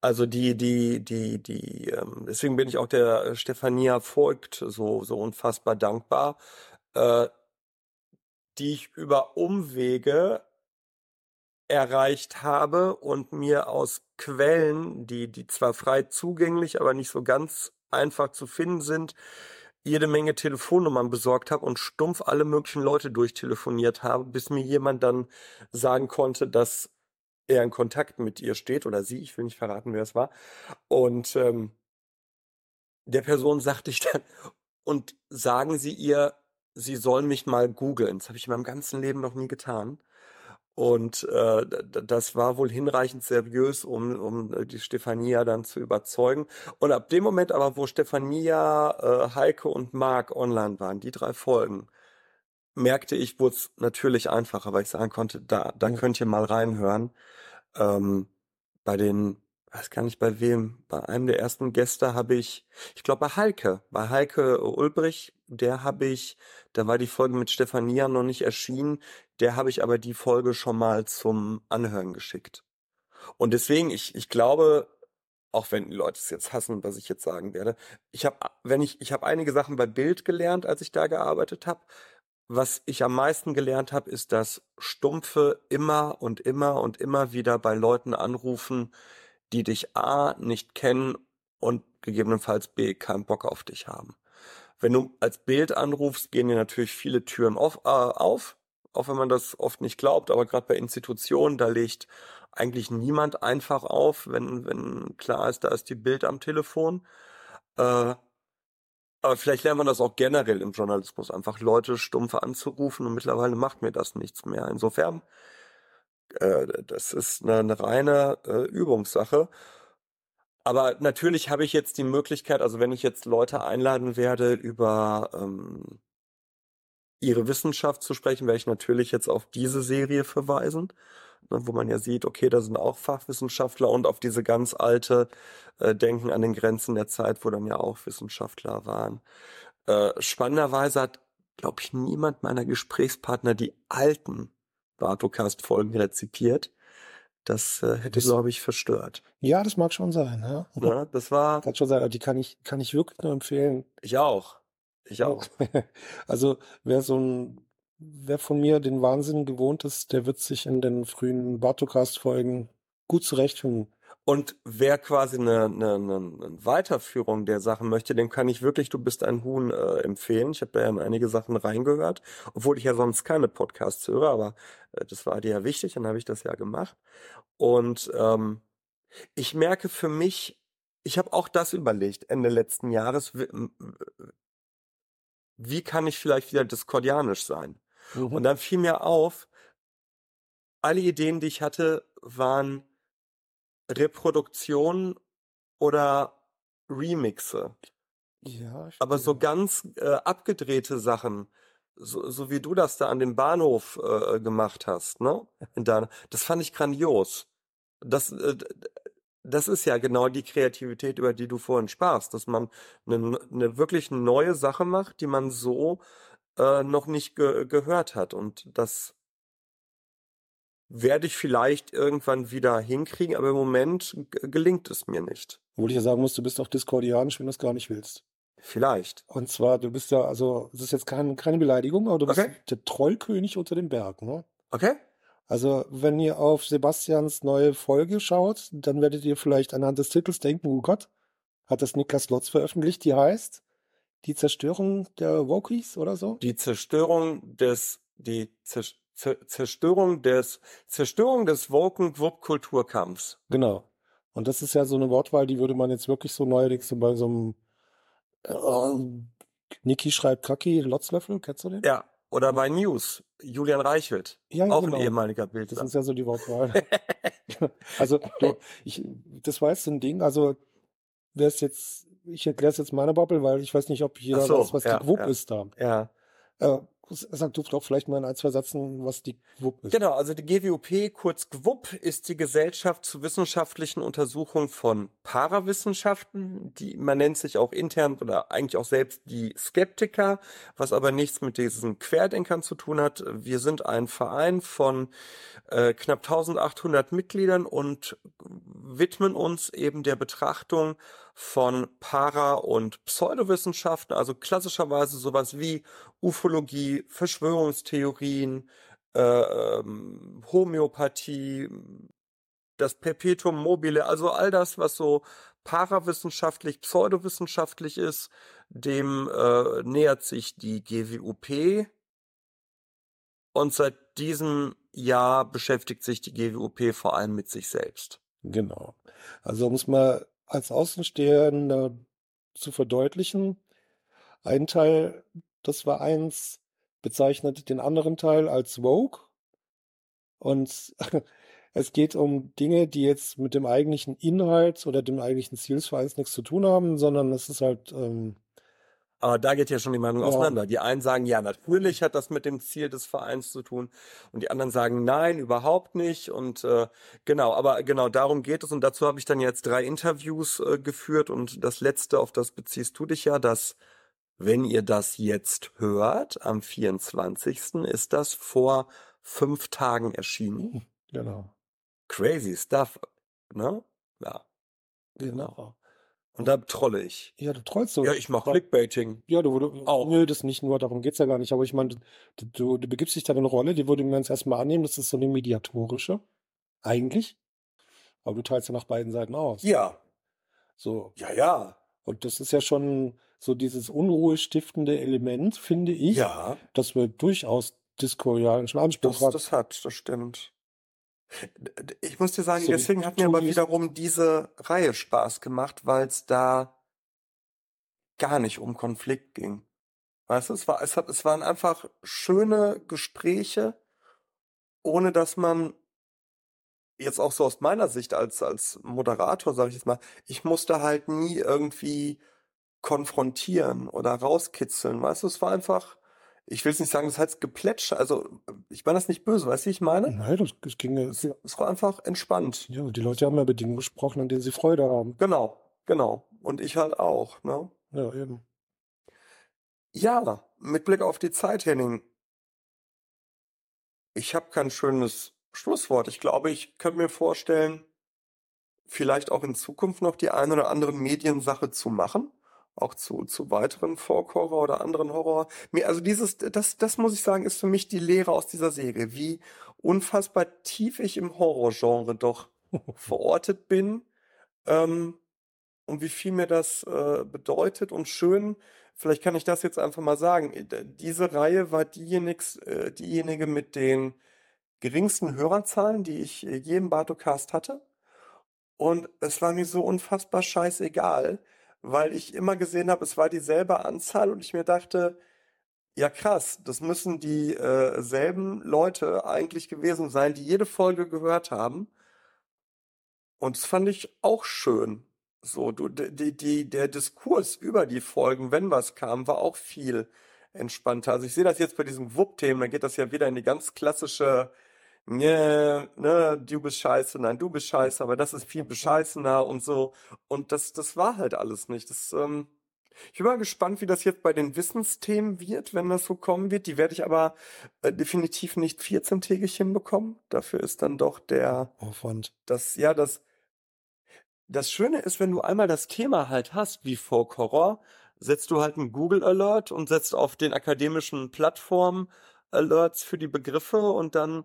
Also die, die, die, die, ähm, deswegen bin ich auch der äh, Stefania Voigt so, so unfassbar dankbar, äh, die ich über Umwege erreicht habe und mir aus Quellen, die, die zwar frei zugänglich, aber nicht so ganz einfach zu finden sind, jede Menge Telefonnummern besorgt habe und stumpf alle möglichen Leute durchtelefoniert habe, bis mir jemand dann sagen konnte, dass er in Kontakt mit ihr steht oder sie, ich will nicht verraten, wer es war. Und ähm, der Person sagte ich dann, und sagen Sie ihr, sie soll mich mal googeln. Das habe ich in meinem ganzen Leben noch nie getan. Und äh, das war wohl hinreichend seriös, um, um äh, die Stefania dann zu überzeugen. Und ab dem Moment aber, wo Stefania, äh, Heike und Marc online waren, die drei Folgen, merkte ich, wurde es natürlich einfacher, weil ich sagen konnte, da, da könnt ihr mal reinhören. Ähm, bei den, weiß gar nicht bei wem, bei einem der ersten Gäste habe ich, ich glaube bei Heike, bei Heike Ulbrich, der habe ich, da war die Folge mit Stefania noch nicht erschienen, der habe ich aber die Folge schon mal zum Anhören geschickt. Und deswegen, ich, ich glaube, auch wenn die Leute es jetzt hassen, was ich jetzt sagen werde, ich habe, wenn ich, ich habe einige Sachen bei Bild gelernt, als ich da gearbeitet habe. Was ich am meisten gelernt habe, ist, dass Stumpfe immer und immer und immer wieder bei Leuten anrufen, die dich A nicht kennen und gegebenenfalls B keinen Bock auf dich haben. Wenn du als Bild anrufst, gehen dir natürlich viele Türen auf, äh, auf auch wenn man das oft nicht glaubt, aber gerade bei Institutionen, da legt eigentlich niemand einfach auf, wenn, wenn klar ist, da ist die Bild am Telefon. Äh, aber vielleicht lernt man das auch generell im Journalismus, einfach Leute stumpf anzurufen und mittlerweile macht mir das nichts mehr. Insofern, äh, das ist eine, eine reine äh, Übungssache. Aber natürlich habe ich jetzt die Möglichkeit, also wenn ich jetzt Leute einladen werde, über ähm, ihre Wissenschaft zu sprechen, werde ich natürlich jetzt auf diese Serie verweisen, ne, wo man ja sieht, okay, da sind auch Fachwissenschaftler und auf diese ganz alte äh, Denken an den Grenzen der Zeit, wo dann ja auch Wissenschaftler waren. Äh, spannenderweise hat, glaube ich, niemand meiner Gesprächspartner die alten Bartocast-Folgen rezipiert. Das äh, hätte, Das- glaube ich, verstört. Ja, das mag schon sein, ja. Ne? Das war, Kann schon sein, aber die kann ich, kann ich wirklich nur empfehlen. ich auch. Ich auch. Also, wer so ein, wer von mir den Wahnsinn gewohnt ist, der wird sich in den frühen Bartocast-Folgen gut zurechtfinden. Und wer quasi eine, eine, eine Weiterführung der Sachen möchte, dem kann ich wirklich Du bist ein Huhn äh, empfehlen. Ich habe da ja in einige Sachen reingehört, obwohl ich ja sonst keine Podcasts höre, aber äh, das war dir ja wichtig, dann habe ich das ja gemacht. Und ähm, ich merke für mich, ich habe auch das überlegt Ende letzten Jahres, wie, wie kann ich vielleicht wieder diskordianisch sein? Mhm. Und dann fiel mir auf, alle Ideen, die ich hatte, waren Reproduktionen oder Remixe. Ja, Aber so ganz äh, abgedrehte Sachen, so, so wie du das da an dem Bahnhof äh, gemacht hast, ne? Deiner, das fand ich grandios. Das, äh, das ist ja genau die Kreativität, über die du vorhin sprachst, dass man eine, eine wirklich neue Sache macht, die man so äh, noch nicht ge gehört hat. Und das werde ich vielleicht irgendwann wieder hinkriegen, aber im Moment gelingt es mir nicht. Wo ich ja sagen muss, du bist auch diskordianisch, wenn du es gar nicht willst. Vielleicht. Und zwar, du bist ja, also, es ist jetzt kein, keine Beleidigung, aber du bist okay. der Trollkönig unter den Bergen, ne? Okay. Also, wenn ihr auf Sebastians neue Folge schaut, dann werdet ihr vielleicht anhand des Titels denken, oh Gott, hat das Niklas Lotz veröffentlicht, die heißt Die Zerstörung der Wokies oder so? Die Zerstörung des, die Zerstörung Zerstörung des, Zerstörung des Woken-Wupp-Kulturkampfs. Genau. Und das ist ja so eine Wortwahl, die würde man jetzt wirklich so neuerdings so bei so einem äh, Niki schreibt Kaki, Lotzlöffel, kennst du den? Ja, oder bei News, Julian Reichelt, ja, auch genau. ein ehemaliger Bild. Das ist ja so die Wortwahl. also, du, ich, das war jetzt so ein Ding, also, wer ist jetzt, ich erkläre es jetzt meine Bubble, weil ich weiß nicht, ob jeder so, weiß, was ja, die Gwupp ja. ist da. Ja. Äh, Sag du doch vielleicht mal in ein, zwei Sätzen, was die GWUP ist. Genau, also die GWUP, kurz GWUP, ist die Gesellschaft zur wissenschaftlichen Untersuchung von Parawissenschaften. Die, man nennt sich auch intern oder eigentlich auch selbst die Skeptiker, was aber nichts mit diesen Querdenkern zu tun hat. Wir sind ein Verein von äh, knapp 1800 Mitgliedern und widmen uns eben der Betrachtung von Para- und Pseudowissenschaften, also klassischerweise sowas wie Ufologie, Verschwörungstheorien, äh, ähm, Homöopathie, das Perpetuum mobile, also all das, was so parawissenschaftlich, pseudowissenschaftlich ist, dem äh, nähert sich die GWUP. Und seit diesem Jahr beschäftigt sich die GWUP vor allem mit sich selbst. Genau. Also um es mal als Außenstehender zu verdeutlichen, ein Teil des Vereins bezeichnet den anderen Teil als Woke. Und es geht um Dinge, die jetzt mit dem eigentlichen Inhalt oder dem eigentlichen Ziel des Vereins nichts zu tun haben, sondern es ist halt ähm, aber da geht ja schon die Meinung ja. auseinander. Die einen sagen, ja, natürlich hat das mit dem Ziel des Vereins zu tun. Und die anderen sagen, nein, überhaupt nicht. Und äh, genau, aber genau darum geht es. Und dazu habe ich dann jetzt drei Interviews äh, geführt. Und das letzte, auf das beziehst du dich ja, dass, wenn ihr das jetzt hört, am 24. ist das vor fünf Tagen erschienen. Hm, genau. Crazy stuff, ne? Ja. Genau. Und da trolle ich. Ja, du trollst so. Ja, ich mache Clickbaiting. Ja, du, du auch. Nö, das nicht nur, darum geht's ja gar nicht. Aber ich meine, du, du, du begibst dich da in eine Rolle, die würde man jetzt erstmal annehmen, das ist so eine mediatorische. Eigentlich. Aber du teilst ja nach beiden Seiten aus. Ja. So. Ja, ja. Und das ist ja schon so dieses unruhestiftende Element, finde ich. Ja. Das wir durchaus diskordialischen Anspruch das, hat. Das hat, das stimmt. Ich muss dir sagen, so deswegen hat mir aber wiederum diese Reihe Spaß gemacht, weil es da gar nicht um Konflikt ging. Weißt du, es war, es hat, es waren einfach schöne Gespräche, ohne dass man jetzt auch so aus meiner Sicht als, als Moderator, sage ich jetzt mal, ich musste halt nie irgendwie konfrontieren oder rauskitzeln. Weißt du, es war einfach, ich will es nicht sagen, das heißt geplätscht, also ich meine das nicht böse, weißt du, wie ich meine? Nein, das, das ging es, es war einfach entspannt. Ja, die Leute haben ja Bedingungen gesprochen, an denen sie Freude haben. Genau, genau. Und ich halt auch, ne? Ja, eben. Ja, mit Blick auf die Zeit, Henning. Ich habe kein schönes Schlusswort. Ich glaube, ich könnte mir vorstellen, vielleicht auch in Zukunft noch die eine oder andere Mediensache zu machen auch zu, zu weiteren Folk-Horror oder anderen Horror. Mir, also dieses, das, das muss ich sagen, ist für mich die Lehre aus dieser Serie, wie unfassbar tief ich im Horrorgenre doch verortet bin ähm, und wie viel mir das äh, bedeutet und schön. Vielleicht kann ich das jetzt einfach mal sagen. Äh, diese Reihe war diejenige, äh, diejenige mit den geringsten Hörerzahlen, die ich äh, je im Bartocast hatte. Und es war mir so unfassbar scheißegal, weil ich immer gesehen habe, es war dieselbe Anzahl und ich mir dachte, ja krass, das müssen die äh, Leute eigentlich gewesen sein, die jede Folge gehört haben. Und das fand ich auch schön. So, du, die, die, der Diskurs über die Folgen, wenn was kam, war auch viel entspannter. Also ich sehe das jetzt bei diesem Wupp-Themen, da geht das ja wieder in die ganz klassische, ne, ne, du bist scheiße, nein, du bist scheiße, aber das ist viel bescheißener und so. Und das, das war halt alles nicht. Das, ähm, ich bin mal gespannt, wie das jetzt bei den Wissensthemen wird, wenn das so kommen wird. Die werde ich aber äh, definitiv nicht 14-tägig hinbekommen. Dafür ist dann doch der Aufwand. Das, ja, das, das Schöne ist, wenn du einmal das Thema halt hast, wie Folk Horror, setzt du halt einen Google Alert und setzt auf den akademischen Plattformen Alerts für die Begriffe und dann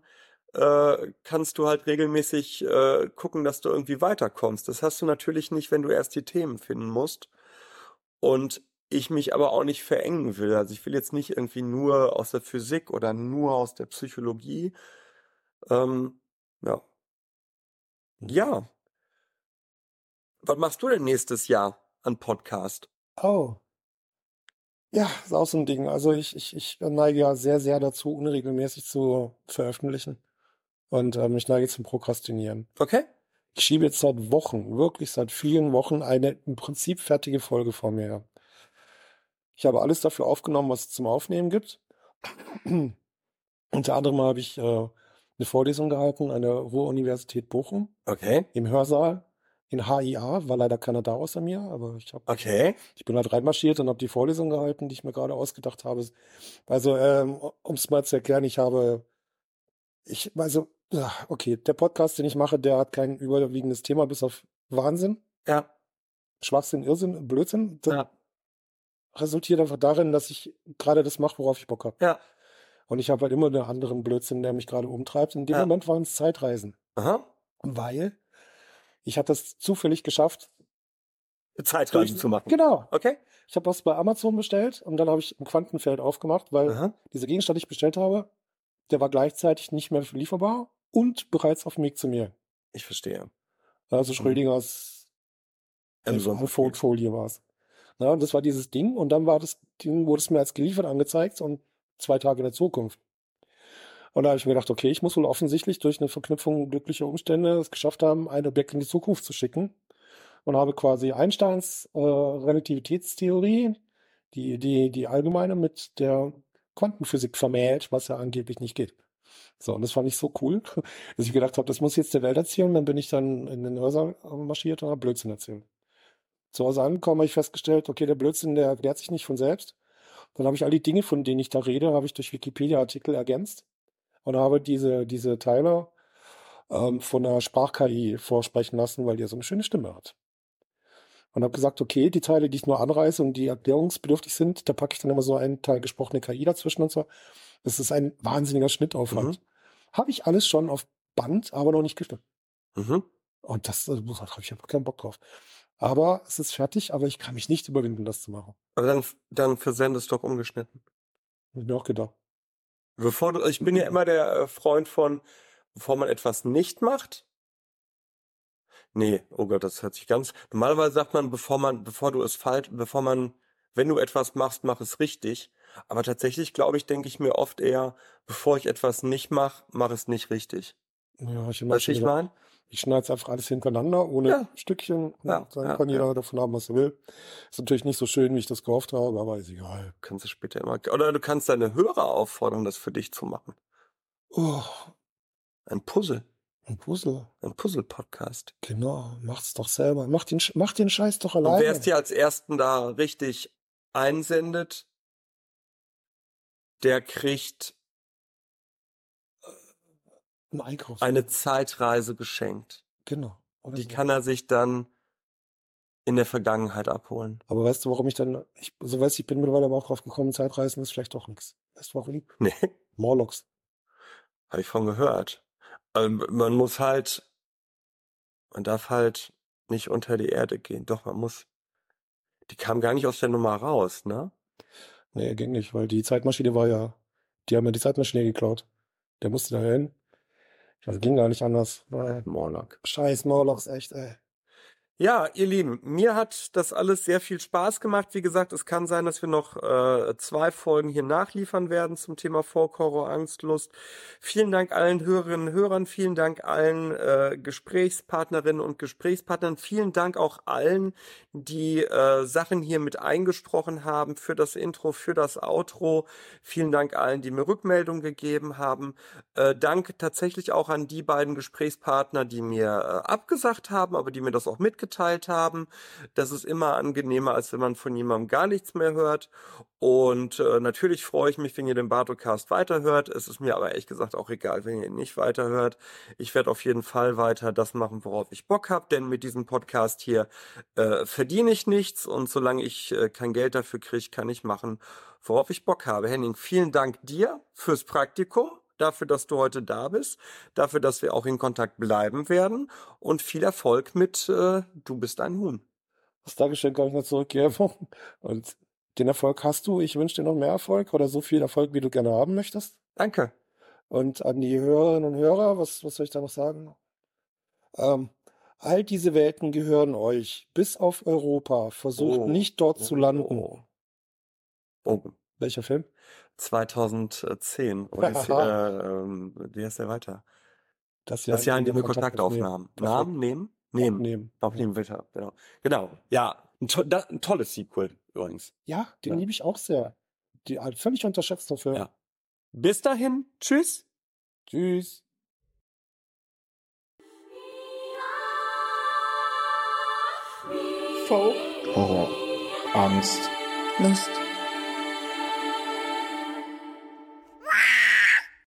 äh, kannst du halt regelmäßig äh, gucken, dass du irgendwie weiterkommst. Das hast du natürlich nicht, wenn du erst die Themen finden musst und ich mich aber auch nicht verengen will. Also ich will jetzt nicht irgendwie nur aus der Physik oder nur aus der Psychologie. Ähm, ja. Ja. Was machst du denn nächstes Jahr an Podcast? Oh. Ja, ist auch so ein Ding. Also ich, ich, ich neige ja sehr, sehr dazu, unregelmäßig zu veröffentlichen. Und ähm, ich neige zum Prokrastinieren. Okay. Ich schiebe jetzt seit Wochen, wirklich seit vielen Wochen, eine im Prinzip fertige Folge vor mir her. Ich habe alles dafür aufgenommen, was es zum Aufnehmen gibt. Unter anderem habe ich äh, eine Vorlesung gehalten an der Ruhr-Universität Bochum Okay. im Hörsaal in HIA, war leider keiner da außer mir, aber ich habe Okay. ich bin halt reinmarschiert und habe die Vorlesung gehalten, die ich mir gerade ausgedacht habe. Also, ähm, um es mal zu erklären, ich habe, ich, also, ja, okay, der Podcast, den ich mache, der hat kein überwiegendes Thema, bis auf Wahnsinn, Ja. Schwachsinn, Irrsinn, Blödsinn. Das Ja. resultiert einfach darin, dass ich gerade das mache, worauf ich Bock habe. Ja. Und ich habe halt immer einen anderen Blödsinn, der mich gerade umtreibt. In dem Ja. Moment waren es Zeitreisen, Aha. weil ich hatte es zufällig geschafft. Zeitreisen durch- zu machen. Genau. Okay. Ich habe was bei Amazon bestellt und dann habe ich ein Quantenfeld aufgemacht, weil Aha. dieser Gegenstand, den ich bestellt habe, der war gleichzeitig nicht mehr lieferbar und bereits auf dem Weg zu mir. Ich verstehe. Also Schrödingers Amazon. Folie war es. Na, und das war dieses Ding und dann war das Ding, wurde es mir als geliefert angezeigt und zwei Tage in der Zukunft. Und da habe ich mir gedacht, okay, ich muss wohl offensichtlich durch eine Verknüpfung glücklicher Umstände es geschafft haben, ein Objekt in die Zukunft zu schicken. Und habe quasi Einsteins äh, Relativitätstheorie, die, die, die allgemeine, mit der Quantenphysik vermählt, was ja angeblich nicht geht. So, und das fand ich so cool, dass ich gedacht habe, das muss jetzt der Welt erzählen. Dann bin ich dann in den Hörsaal marschiert und habe Blödsinn erzählt. Zu Hause angekommen habe ich festgestellt, okay, der Blödsinn, der erklärt sich nicht von selbst. Dann habe ich all die Dinge, von denen ich da rede, habe ich durch Wikipedia-Artikel ergänzt und habe diese, diese Teile ähm, von der Sprach-KI vorsprechen lassen, weil die so eine schöne Stimme hat. Und habe gesagt, okay, die Teile, die ich nur anreiße und die erklärungsbedürftig sind, da packe ich dann immer so einen Teil gesprochene KI dazwischen und so. Das ist ein wahnsinniger Schnittaufwand. Habe ich alles schon auf Band, aber noch nicht geschnitten. Mhm. Und das, äh, da habe ich einfach keinen Bock drauf. Aber es ist fertig, aber ich kann mich nicht überwinden, das zu machen. Aber dann, dann versend es doch ungeschnitten. Hab ich mir auch gedacht. Bevor du, ich bin ja immer der äh, Freund von, bevor man etwas nicht macht. Nee, oh Gott, das hört sich ganz. Normalerweise sagt man, bevor man, bevor du es falsch, bevor man, wenn du etwas machst, mach es richtig. Aber tatsächlich glaube ich, denke ich mir oft eher, bevor ich etwas nicht mache, mach es nicht richtig. Ja, ich, du, ich meine? ich schneide es einfach alles hintereinander, ohne Ja. Stückchen. Ja, Dann ja, kann jeder ja. davon haben, was er will. Ist natürlich nicht so schön, wie ich das gehofft habe, aber ist egal. Kannst du später immer. Oder du kannst deine Hörer auffordern, das für dich zu machen. Oh, Ein Puzzle. ein Puzzle. Ein Puzzle-Podcast. Genau, macht's doch selber. Mach den, mach den Scheiß doch Und wer alleine. es dir als ersten da richtig einsendet, der kriegt Ein Einkaufs. eine Zeitreise geschenkt. genau. Die so. kann er sich dann in der Vergangenheit abholen. Aber weißt du, warum ich dann, ich, so weiß ich, ich bin mittlerweile aber auch drauf gekommen, Zeitreisen ist vielleicht doch nichts. Weißt du, warum? Nee, Morlocks. habe ich von gehört. Ähm, man muss halt, man darf halt nicht unter die Erde gehen. Doch, man muss. Die kam gar nicht aus der Nummer raus, ne? Nee, ging nicht, weil die Zeitmaschine war ja, die haben ja die Zeitmaschine geklaut. Der musste da hin. Das ging gar nicht anders. Weil, Morlock. scheiß Morlocks, echt, ey. Ja, ihr Lieben, mir hat das alles sehr viel Spaß gemacht. Wie gesagt, es kann sein, dass wir noch äh, zwei Folgen hier nachliefern werden zum Thema Folk, Horror, Angst, Lust. Vielen Dank allen Hörerinnen und Hörern, vielen Dank allen äh, Gesprächspartnerinnen und Gesprächspartnern, vielen Dank auch allen, die äh, Sachen hier mit eingesprochen haben für das Intro, für das Outro. Vielen Dank allen, die mir Rückmeldung gegeben haben. Äh, Dank tatsächlich auch an die beiden Gesprächspartner, die mir äh, abgesagt haben, aber die mir das auch mitgeteilt haben. Das ist immer angenehmer, als wenn man von jemandem gar nichts mehr hört. Und äh, natürlich freue ich mich, wenn ihr den Bartocast weiterhört. Es ist mir aber ehrlich gesagt auch egal, wenn ihr ihn nicht weiterhört. Ich werde auf jeden Fall weiter das machen, worauf ich Bock habe, denn mit diesem Podcast hier äh, verdiene ich nichts und solange ich äh, kein Geld dafür kriege, kann ich machen, worauf ich Bock habe. Henning, vielen Dank dir fürs Praktikum dafür, dass du heute da bist, dafür, dass wir auch in Kontakt bleiben werden und viel Erfolg mit äh, Du bist ein Huhn. Das Dankeschön kann ich nur zurückgeben. Und den Erfolg hast du. Ich wünsche dir noch mehr Erfolg oder so viel Erfolg, wie du gerne haben möchtest. Danke. Und an die Hörerinnen und Hörer, was, was soll ich da noch sagen? Ähm, all diese Welten gehören euch, bis auf Europa. Versucht Oh. nicht dort zu landen. Oh. oh. Welcher Film? 2010. Odyssee, äh, ähm, wie heißt der weiter? Das Das Jahr, in dem wir Kontakt aufnahmen. Namen nehmen? Nehmen. Nehmen. Aufnehmen weiter. Genau. Genau. Ja. Ein, to da, ein tolles Sequel übrigens. Ja, den Ja. liebe ich auch sehr. Die ein völlig unterschätzter Film. Ja. Bis dahin. Tschüss. Tschüss. Folk, Horror, Angst, Lust,